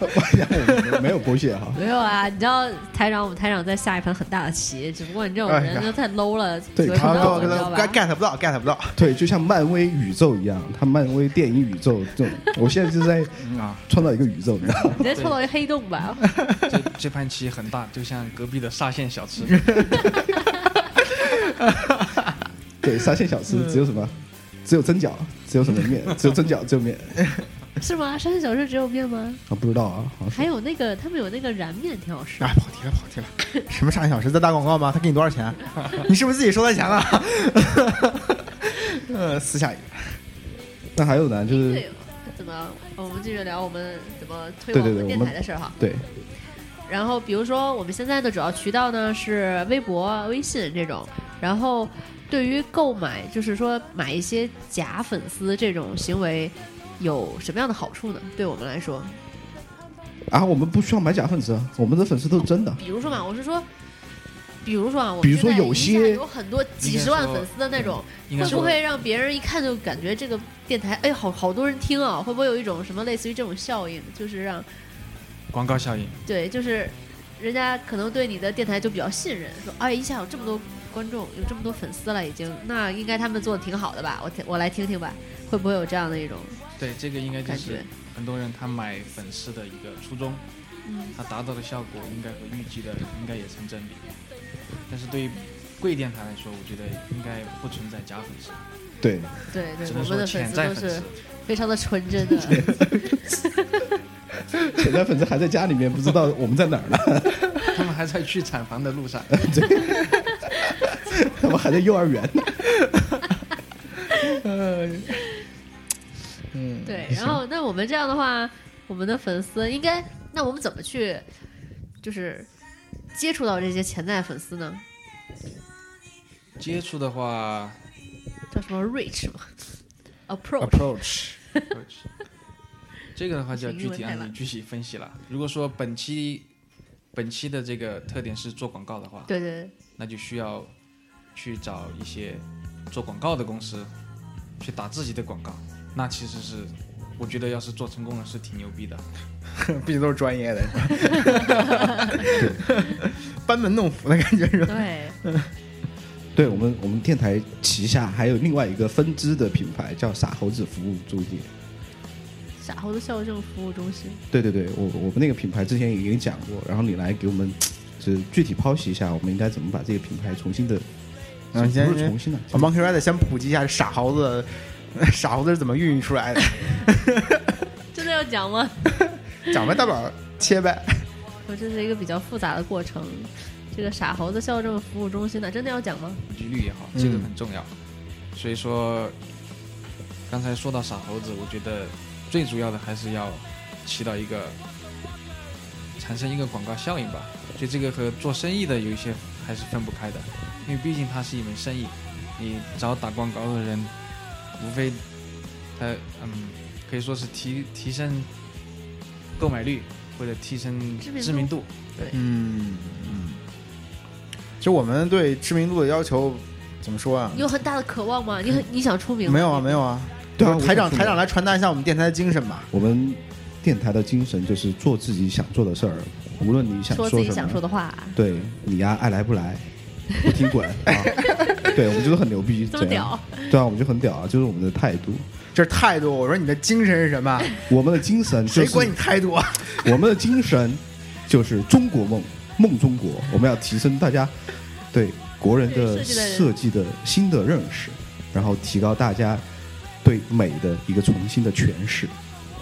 [LAUGHS] 没有剥削哈。没有啊，你知道台长，我们台长在下一盘很大的棋，只不过你这种人就太 low 了，对嘴不到，你知道吧 get？get 不到，get 不到对，就像漫威宇宙一样，他漫威电影宇宙这种，我现在就在啊！创造一个宇宙，你知道吗？[LAUGHS] 你在创造一个黑洞吧？这这盘棋很大，就像隔壁的沙县小吃。[LAUGHS] 对，沙县小吃只有什么？只有蒸饺，只有什么面？只有蒸饺，只有面 [LAUGHS] 是吗？山县小吃只有面吗？啊？不知道啊，好像还。有那个他们有那个燃面挺好吃啊，。跑题了，跑题了。什么上一小吃在打广告吗？他给你多少钱？[LAUGHS] 你是不是自己收他钱了？[LAUGHS] 呃，私下里那还有呢，就是，怎么？我们继续聊我们怎么推对广我们电台的事儿哈。对然后比如说我们现在的主要渠道呢是微博、微信这种，然后对于购买，就是说买一些假粉丝这种行为。有什么样的好处呢？对我们来说，啊，我们不需要买假粉丝，啊，我们的粉丝都是真的。比如说嘛，我是说，比如说啊，我比如说有些有很多几十万粉丝的那种，会不会让别人一看就感觉这个电台，哎，好好多人听啊？会不会有一种什么类似于这种效应，就是让广告效应。对，就是人家可能对你的电台就比较信任，说，哎，一下有这么多观众，有这么多粉丝了，已经，那应该他们做的挺好的吧？我听我来听听吧，会不会有这样的一种对，这个应该就是？很多人他买粉丝的一个初衷，嗯，他达到的效果应该和预计的应该也成正比。但是对于贵电台来说，我觉得应该不存在假粉丝。对，对对，只能说我们的粉潜在粉丝都是。非常的纯真的。[LAUGHS] 潜在粉丝还在家里面，不知道我们在哪儿呢，[LAUGHS] 他们还在去产房的路上。[LAUGHS] 他们还在幼儿园呢。嗯，对，然后那我们这样的话，我们的粉丝应该，那我们怎么去就是接触到这些潜在粉丝呢？接触的话，叫什么 reach 吗？[LAUGHS] approach。approach 这个的话就要具体英文太烂按你具体分析了。如果说本期本期的这个特点是做广告的话，对对对，那就需要去找一些做广告的公司去打自己的广告。那其实是我觉得要是做成功了是挺牛逼的。[LAUGHS] 毕竟都是专业的，[LAUGHS] 班门弄斧的感觉是吧？对，[LAUGHS] 对我们，我们电台旗下还有另外一个分支的品牌叫傻猴子服务中心。傻猴子校正服务中心。对对对，我我们那个品牌之前已经讲过，然后你来给我们就是具体剖析一下，我们应该怎么把这个品牌重新的，嗯先不是重新的，我 Monkey Rider 先普及一下傻猴子，[LAUGHS] 傻猴子是怎么孕育出来的？[LAUGHS] 真的要讲吗？[LAUGHS] 讲呗，大宝切呗。我这是一个比较复杂的过程。这个傻猴子校政服务中心呢，真的要讲吗？普及率也好，嗯这个很重要。所以说，刚才说到傻猴子，我觉得最主要的还是要起到一个产生一个广告效应吧。所以这个和做生意的有一些还是分不开的，因为毕竟它是一门生意。你找打广告的人，无非他嗯，可以说是提提升购买率或者提升知名度知名度。嗯嗯，其实我们对知名度的要求怎么说啊你？有很大的渴望吗？你很 [LAUGHS] 你想出名吗？没有啊，没有啊。对啊台长台长来传达一下我们电台的精神吧。我们电台的精神就是做自己想做的事儿，无论你想说自己什么，想说的话，对你呀，爱来不来，不听滚 [LAUGHS] 啊！对我们就是很牛逼，[LAUGHS] 这么屌？对啊，我们就很屌啊，就是我们的态度，这是态度。我说你的精神是什么？我们的精神就是谁管你态度啊？[LAUGHS] 我们的精神就是中国梦，梦中国。我们要提升大家对国人的设计的新的认识，然后提高大家对美的一个重新的诠释，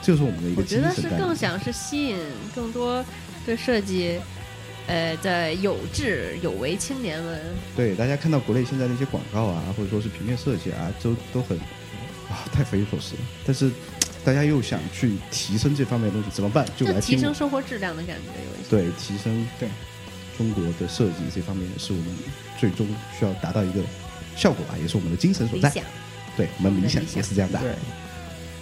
这就是我们的一个精神我觉得是。更想是吸引更多对设计，呃的有志有为青年们。对，大家看到国内现在那些广告啊，或者说是平面设计啊，都都很啊太匪夷所思了。但是大家又想去提升这方面的东西，怎么办？就就来提升生活质量的感觉有一些。对提升对中国的设计这方面是我们最终需要达到一个效果吧，也是我们的精神所在。对我们理想理想也是这样的。对，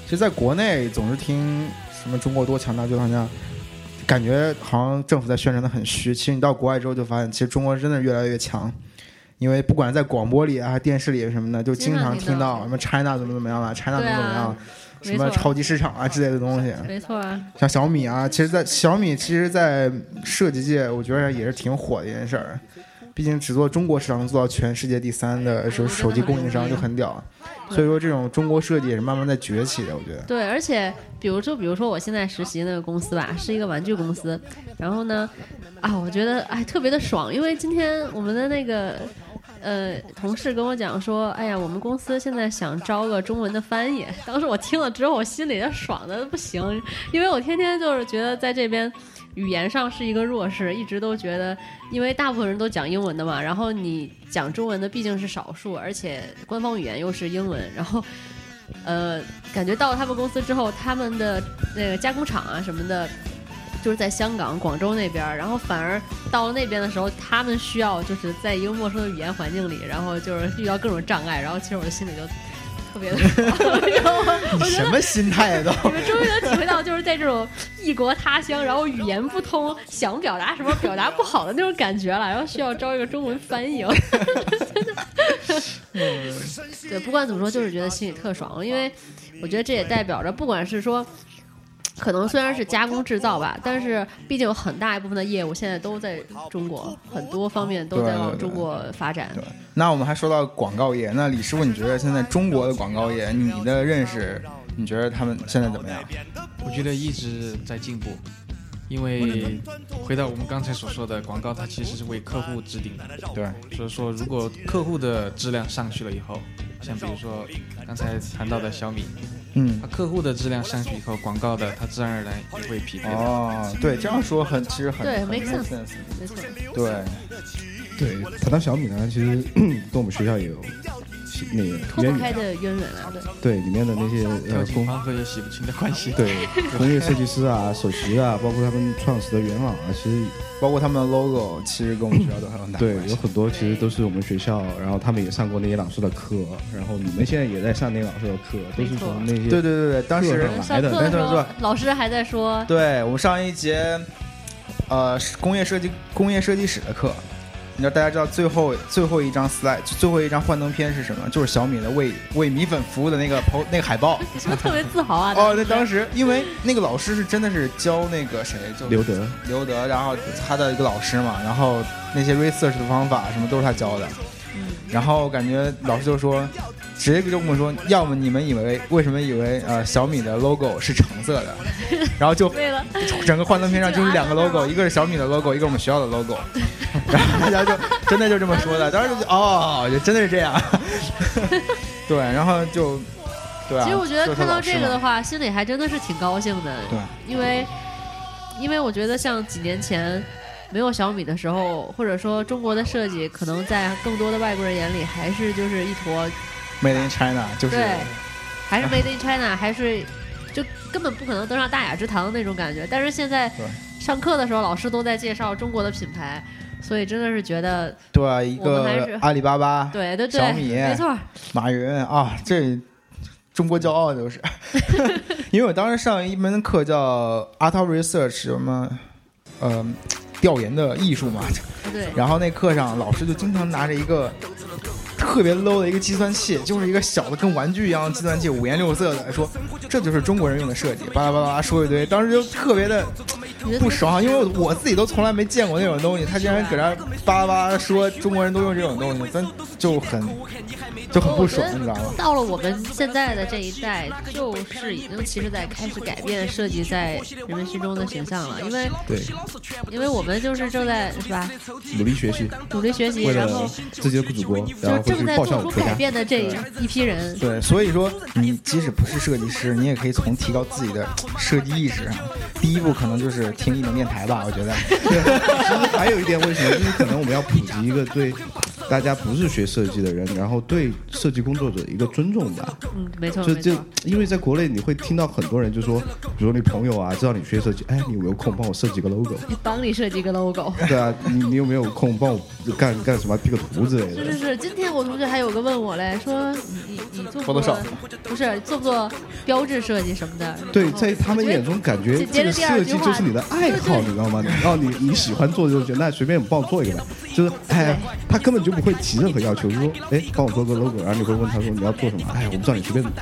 其实，在国内总是听什么中国多强大，就好像感觉好像政府在宣传的很虚。其实你到国外之后就发现，其实中国真的越来越强。因为不管在广播里啊、电视里什么的，就经常听到什么 China 怎么怎么样了，China 怎么怎么样啊，，什么超级市场啊之类的东西。没错啊，像小米啊，其实，在小米其实，在设计界，我觉得也是挺火的一件事儿。毕竟只做中国市场，能做到全世界第三的手手机供应商就很屌。所以说，这种中国设计也是慢慢在崛起的，我觉得。对，而且比如就，比如说我现在实习那个公司吧，是一个玩具公司，然后呢，啊，我觉得哎特别的爽，因为今天我们的那个呃同事跟我讲说，哎呀，我们公司现在想招个中文的翻译。当时我听了之后，我心里也爽的不行，因为我天天就是觉得在这边。语言上是一个弱势，一直都觉得，因为大部分人都讲英文的嘛，然后你讲中文的毕竟是少数，而且官方语言又是英文，然后呃，感觉到了他们公司之后，他们的那个加工厂啊什么的，就是在香港、广州那边，然后反而到了那边的时候，他们需要就是在一个陌生的语言环境里，然后就是遇到各种障碍，然后其实我的心里就特别的爽，[LAUGHS] 你什么心态都？你们终于能体会到，就是在这种异国他乡，然后语言不通，想表达什么表达不好的那种感觉了，然后需要招一个中文翻译。我真的，对，不管怎么说，就是觉得心里特爽，因为我觉得这也代表着，不管是说。可能虽然是加工制造吧，但是毕竟有很大一部分的业务现在都在中国，很多方面都在往中国发展。对，那我们还说到广告业，那李师傅，你觉得现在中国的广告业，你的认识，你觉得他们现在怎么样？我觉得一直在进步，因为回到我们刚才所说的，广告它其实是为客户制定的，对，所以说如果客户的质量上去了以后，像比如说刚才谈到的小米，嗯它，客户的质量上去以后，广告的它自然而然也会匹配。哦，对，这样说很其实很对很 make sense sense。没错，对，对，谈到小米呢，其实 [CLEARS THROAT] 跟我们学校也有那个脱不开，的渊源啊，对。对里面的那些呃工方和也洗不清的关系。对工业设计师啊、首席啊，包括他们创始的元老啊，其实包括他们的 logo，其实跟我们学校都很有大对关系有很多其实都是我们学校，然后他们也上过那些老师的课，然后你们现在也在上那些老师的课，都是从那些对对对对，当时课上上课的时候老师还在说，对我们上一节，呃，工业设计工业设计史的课，你知道大家知道最后最后一张 slide 最后一张幻灯片是什么？就是小米的为为米粉服务的那个 po 那个海报。你是不是特别自豪啊？[LAUGHS] 哦，那当时因为那个老师是真的是教那个谁，就刘德，刘德，然后他的一个老师嘛，然后那些 research 的方法什么都是他教的。然后感觉老师就说，直接就跟我说，要么你们以为为什么以为呃小米的 logo 是橙色的，[LAUGHS] 然后就整个幻灯片上就是两个 logo，一个是小米的 logo，一个我们学校的 logo，然后大家就真的就这么说的，[LAUGHS] 当时就哦，就真的是这样，[LAUGHS] 对，然后就对啊。其实我觉得看到这个的话，心里还真的是挺高兴的。对，因为因为我觉得像几年前没有小米的时候，或者说中国的设计，可能在更多的外国人眼里还是就是一坨 Made in China 就是对，还是 Made in China，还是就根本不可能登上大雅之堂的那种感觉。但是现在上课的时候，老师都在介绍中国的品牌，所以真的是觉得对啊一个阿里巴巴，对对对，小米没错，马云啊，这中国骄傲就是。[LAUGHS] 因为我当时上一门课叫 Art of Research，什么呃调研的艺术嘛，对。然后那课上老师就经常拿着一个特别 low 的一个计算器，就是一个小的跟玩具一样的计算器，五颜六色的，说这就是中国人用的设计，巴拉巴拉说一堆，当时就特别的不爽，因为我我自己都从来没见过那种东西，他竟然搁这叭叭叭说中国人都用这种东西，咱就很就很不爽，你知道吗？到了我们现在的这一代，就是已经其实在开始改变设计在人们心中的形象了，因为对，因为我们就是正在是吧努力学习，努力学习，为然后了自己的祖国，然后就正在会去报效做出改我国家。变的这一批人，对，所以说你即使不是设计师，你也可以从提高自己的设计意识上，第一步可能就是听一能电台吧，我觉得。对，其实还有一点，为什么？就是可能我们要普及一个对大家不是学设计的人，然后对设计工作者一个尊重吧。嗯，没错就就，因为在国内你会听到很多人就说，比如说你朋友啊，知道你学设计，哎，你有没有空帮我设计个 logo？帮你设计个 logo。对啊，你你有没有空帮我干干什么 P 个图之类的？是是是，今天我同学还有个问我嘞，说你你你做不做 Photoshop 不是做不做标志设计什么的？对，在他们眼中感觉这个设计就是你的爱好，你知道吗？然后你你喜欢做就觉得那随便帮我做一个呗，就是哎，他根本就不会提任何要求，就说哎帮我做个 logo，然后你会问他说你要做什么？哎，我不知道，你随便做，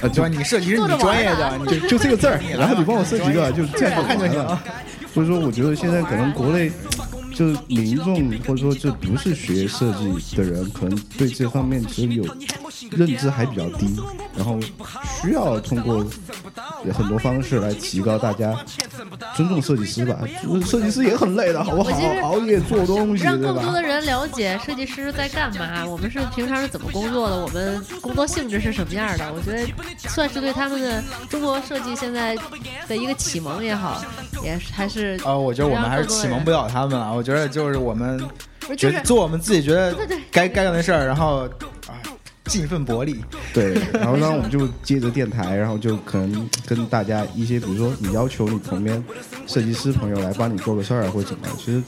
啊，就？你设计是你专业的，你就就这个字儿，然后你帮我设计一个，就这样看就行完了。所以说，我觉得现在可能国内就是民众或者说就不是学设计的人，可能对这方面其实有认知还比较低，然后需要通过很多方式来提高大家尊重设计师吧。就是设计师也很累的，好不好？熬夜做东西，让更多的？人了解设计师在干嘛，我们是平常是怎么工作的，我们工作性质是什么样的。我觉得算是对他们的中国设计现在的一个启蒙也好，也是还是啊，我觉得我们还是启蒙不了他们了。我觉得就是我们觉得做我们自己觉得对对该该干的事儿，然后啊尽一份薄力。对，然后呢，我们就接着电台，然后就可能跟大家一些，比如说你要求你旁边设计师朋友来帮你做个事儿啊，或者怎么样，其实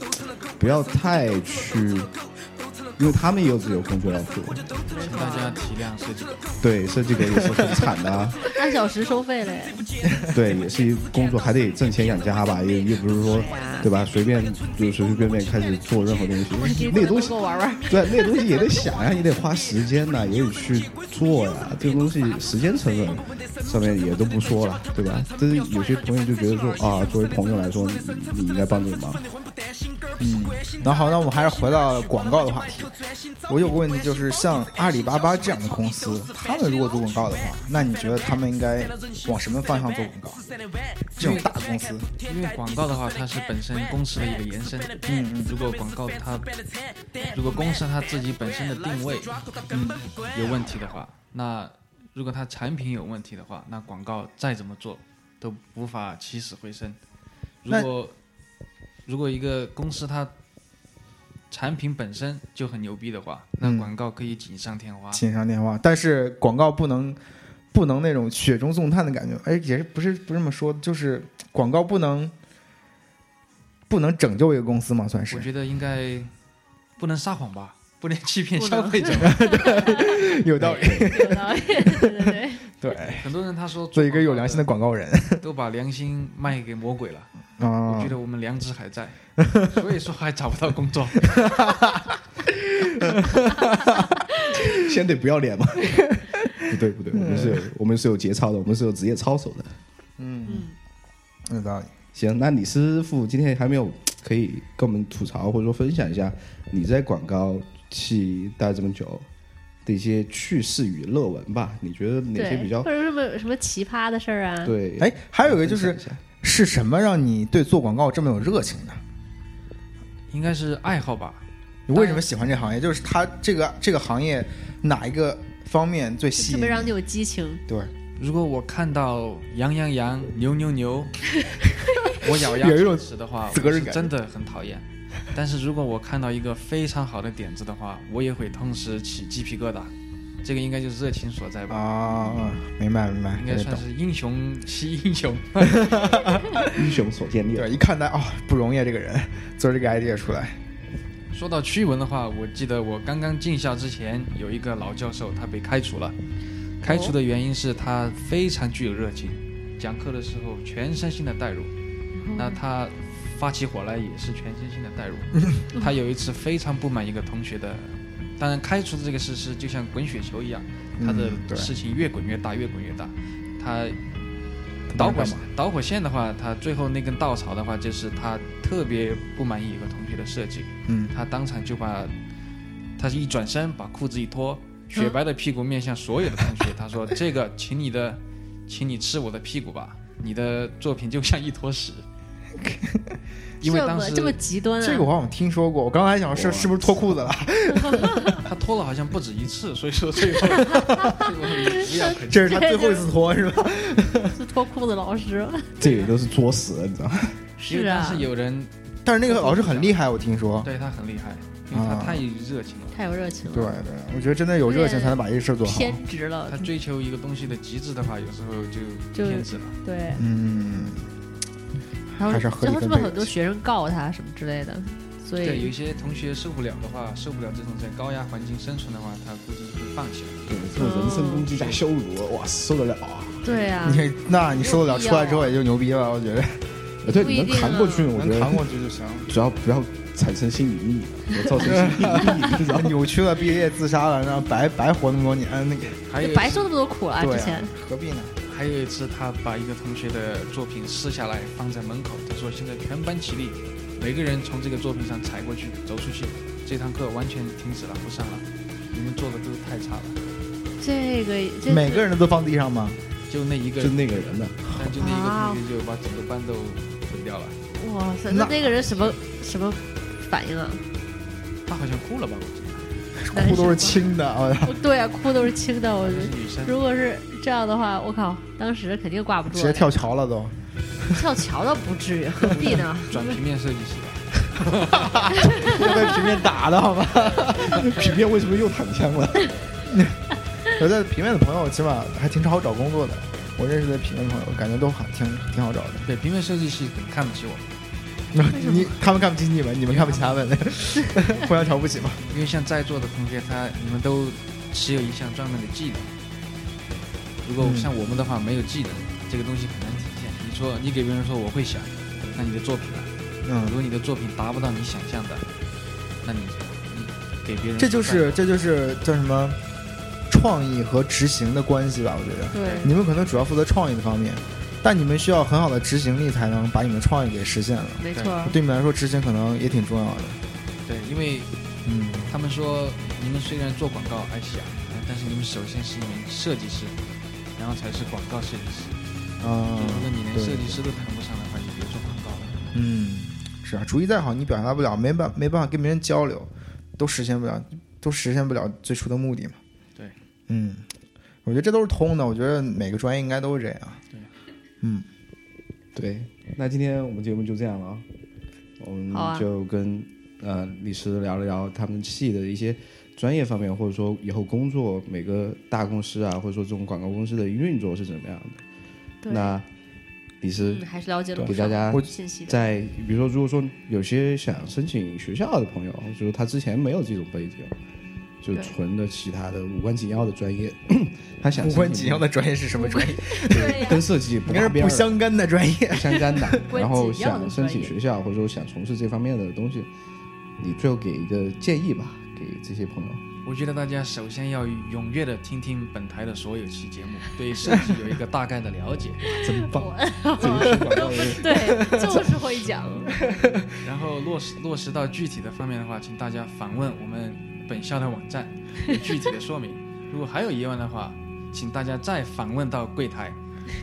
不要太去，因为他们也有自己的工作要做。请大家体谅设计狗。对，设计狗也是很惨的、啊，[LAUGHS] 按小时收费嘞。对，也是一工作，还得挣钱养家吧，也也不是说，对吧？随便就随随便便开始做任何东西，那东西玩玩。对，那东西也得想呀，也得花时间呐，也得去做呀。这个东西时间成本上面也都不说了，对吧？这是有些朋友就觉得说啊，作为朋友来说，你你应该帮这个忙。嗯，然后好，那我们还是回到广告的话题。我有个问题，就是像阿里巴巴这样的公司，他们如果做广告的话，那你觉得他们应该往什么方向做广告？这种大公司，因为广告的话，它是本身公司的一个延伸。嗯嗯如果广告它，如果公司它自己本身的定位，嗯，有问题的话，那如果它产品有问题的话，那广告再怎么做都无法起死回生。如果如果一个公司它产品本身就很牛逼的话，那嗯广告可以锦上添花。锦上添花，但是广告不能不能那种雪中送炭的感觉。哎，也是不是不是这么说，就是广告不能不能拯救一个公司嘛，算是。我觉得应该不能撒谎吧，不能欺骗消费者。[LAUGHS] [LAUGHS] 有道理。有道理，对对对，对，很多人他说做一个有良心的广广告人 [LAUGHS] 都把良心卖给魔鬼了。啊 [LAUGHS] 我觉得我们良知还在，[LAUGHS] 所以说还找不到工作。先得不要脸嘛。不对不对，我们是有我们是有节操的，我们是有职业操守的。嗯，嗯，有道理。行，那李师傅今天还没有可以跟我们吐槽或者说分享一下你在广告系待这么久的一些趣事与乐闻吧？你觉得哪些，比较或者什么什么奇葩的事儿啊？，对？哎，还有一个就是是什么让你对做广告这么有热情呢？应该是爱好吧？你为什么喜欢这行业？就是它这个这个行业哪一个方面最吸引你？特别让你有激情。对，如果我看到羊羊羊、牛牛牛，[LAUGHS] 我咬牙有一种切齿的话，责任感我是真的很讨厌。但是如果我看到一个非常好的点子的话，我也会同时起鸡皮疙瘩。这个应该就是热情所在吧？啊，明白明白，应该。算是英雄惜英雄。英雄所见略。对，一看他啊、不容易啊，这个人做这个 idea 出来。说到驱蚊的话，我记得我刚刚进校之前，有一个老教授他被开除了。开除的原因是他非常具有热情，讲课的时候全身心的带入。那他发起火来也是全身心的代入。他有一次非常不满一个同学的，当然开除的这个事实就像滚雪球一样，他的事情越滚越大，越滚越大。他导火导火线的话，他最后那根稻草的话，就是他特别不满意一个同学的设计。嗯，他当场就把，他一转身把裤子一脱，雪白的屁股面向所有的同学，[LAUGHS] 他说：“这个，请你的，请你吃我的屁股吧，你的作品就像一坨屎。” [LAUGHS] 因为当时这么极端啊！这个我好像听说过，我刚才想是是不是脱裤子了？[LAUGHS] 他脱了好像不止一次，所以说最后最后无药可救。这是他最后一次脱是吧？是 [LAUGHS] 脱裤子老师，这个都是作死了，你知道吗？是啊是，有人但是那个老师很厉害，我听说。对他很厉害，因为他啊太热情了。太有热情了，对对，我觉得真的有热情才能把这个事儿做好。偏执了他，追求一个东西的极致的话，有时候就就偏执了。对。嗯，还是合理然后是不是分配很多学生告他什么之类的？所对，有一些同学受不了的话，受不了这种在高压环境生存的话，他估计就会放弃了。对，这种人身攻击加羞辱，哇，受得了啊！对啊，你那你受得了，出来之后也就牛逼了，我觉得呃对，你能扛过去，我觉得能扛过去就行。[LAUGHS] 主要不要产生心理阴影，我造成心理阴影，然后？[LAUGHS] 扭曲了，毕业自杀了，然后白白活那么多年，那个白受那么多苦了啊。啊之前，何必呢？还有一次，他把一个同学的作品撕下来放在门口，他说：“现在全班起立，每个人从这个作品上踩过去，走出去，这堂课完全停止了，不上了。你们做的都太差了。这个这每个人都放地上吗？”就那一个就，那个人的，但就那一个同学就把整个班都毁掉了。哇塞，那那那个人什么什么反应啊？他好像哭了吧？我记得哭都是轻的，我操哦对啊，哭都是轻的。我觉得女生。如果是这样的话，我靠，当时肯定挂不住了。直接跳桥了都。跳桥倒不至于，何必呢？[LAUGHS] 转平面设计系的，要被平面打的好吗？[LAUGHS] 平面为什么又躺枪了？我在平面的朋友起码还挺好找工作的。我认识的平面朋友，感觉都好挺挺好找的。对平面设计系很看不起我，[LAUGHS] 你他们看不起你们，你们看不起他们，互相瞧不起嘛。因为像在座的同学，他你们都持有一项专门的技能。如果嗯像我们的话，没有技能，这个东西很难体现。你说你给别人说我会想，那你的作品呢？嗯如，果你的作品达不到你想象的，那你你给别人这就是这就是叫什么创意和执行的关系吧？我觉得对，你们可能主要负责创意的方面，但你们需要很好的执行力才能把你们的创意给实现了。没错。对你们来说，执行可能也挺重要的。对，因为嗯，他们说你们虽然做广告爱想，呃但是你们首先是一名设计师，然后才是广告设计师。啊如果你连设计师都谈不上的话，你别做广告了。嗯，是啊，主意再好，你表达不了，没办没办法跟别人交流，都实现不了，都实现不了最初的目的嘛。对，嗯，我觉得这都是通的，我觉得每个专业应该都是这样。对，嗯，对，那今天我们节目就这样了啊，我们就跟呃李师聊了聊他们系的一些专业方面，或者说以后工作每个大公司啊，或者说这种广告公司的运作是怎么样的。那李师嗯，还是了解了给大家我信息的。在比如说，如果说有些想申请学校的朋友，就是他之前没有这种背景，就对纯的其他的无关紧要的专业，[LAUGHS] 他想无关紧要的专业是什么专业？对呀 [LAUGHS] 跟设计不应该是不相干的专业。不相干的，[LAUGHS] 然后想申请学校或者说想从事这方面的东西，你最后给一个建议吧，给这些朋友。我觉得大家首先要踊跃的听听本台的所有期节目，[LAUGHS] 对设计有一个大概的了解，[LAUGHS] 真棒！这一期广告人对，就是会讲。[LAUGHS] 然后落实落实到具体的方面的话，请大家访问我们本校的网站，有具体的说明。如果还有疑问的话，请大家再访问到柜台，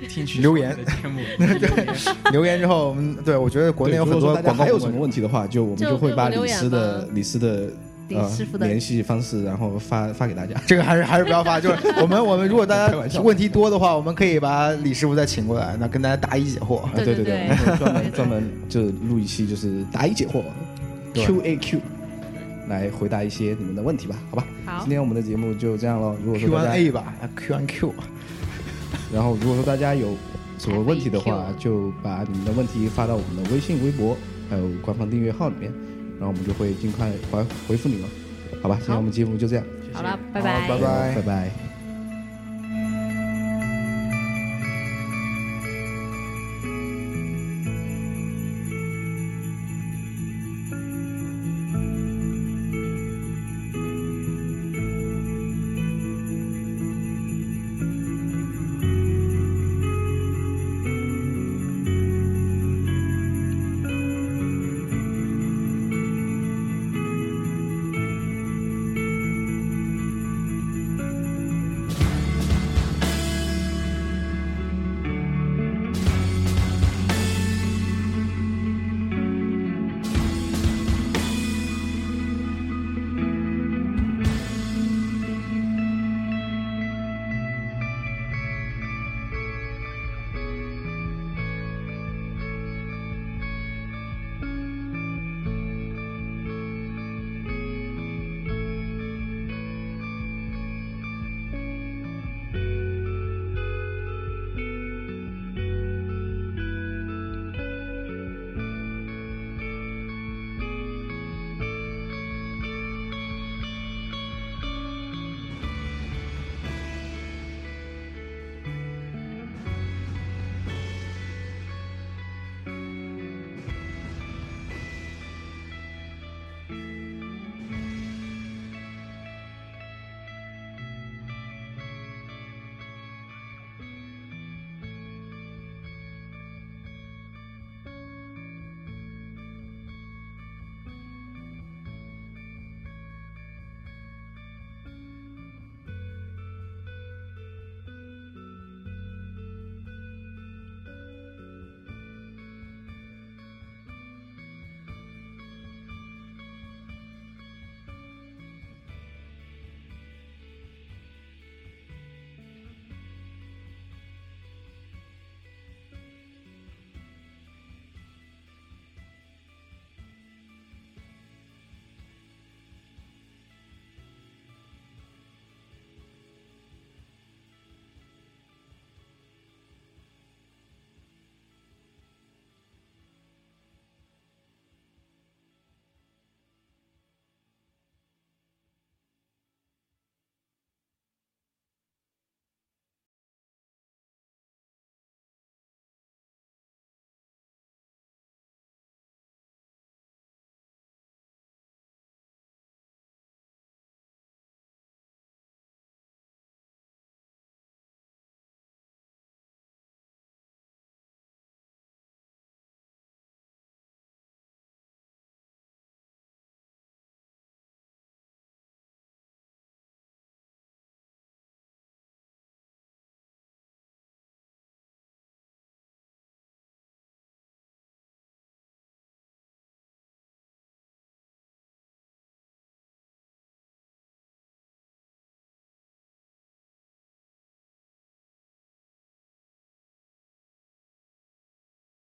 听取留言的节目留言。留言之后，我们对我觉得国内有很多广告还有什么问题的话，就我们就就会把李给我留言师的李斯的李呃师傅的联系方式，然后发发给大家。这个还是还是不要发，就是 [LAUGHS] 我们我们如果大家问题多的话，我们可以把李师傅再请过来，那跟大家答疑解惑。啊，对对对对，我们会专门 [LAUGHS] 专门就录一期，就是答疑解惑，Q A Q，来回答一些你们的问题吧，好吧？好今，天我们的节目就这样喽。如果说大家 A 吧，Q N Q。[LAUGHS] 然后，如果说大家有什么问题的话就把你们的问题发到我们的微信、微博，还有官方订阅号里面，然后我们就会尽快回回复你们，好吧？今天我们节目就这样，好了，拜。拜拜拜拜。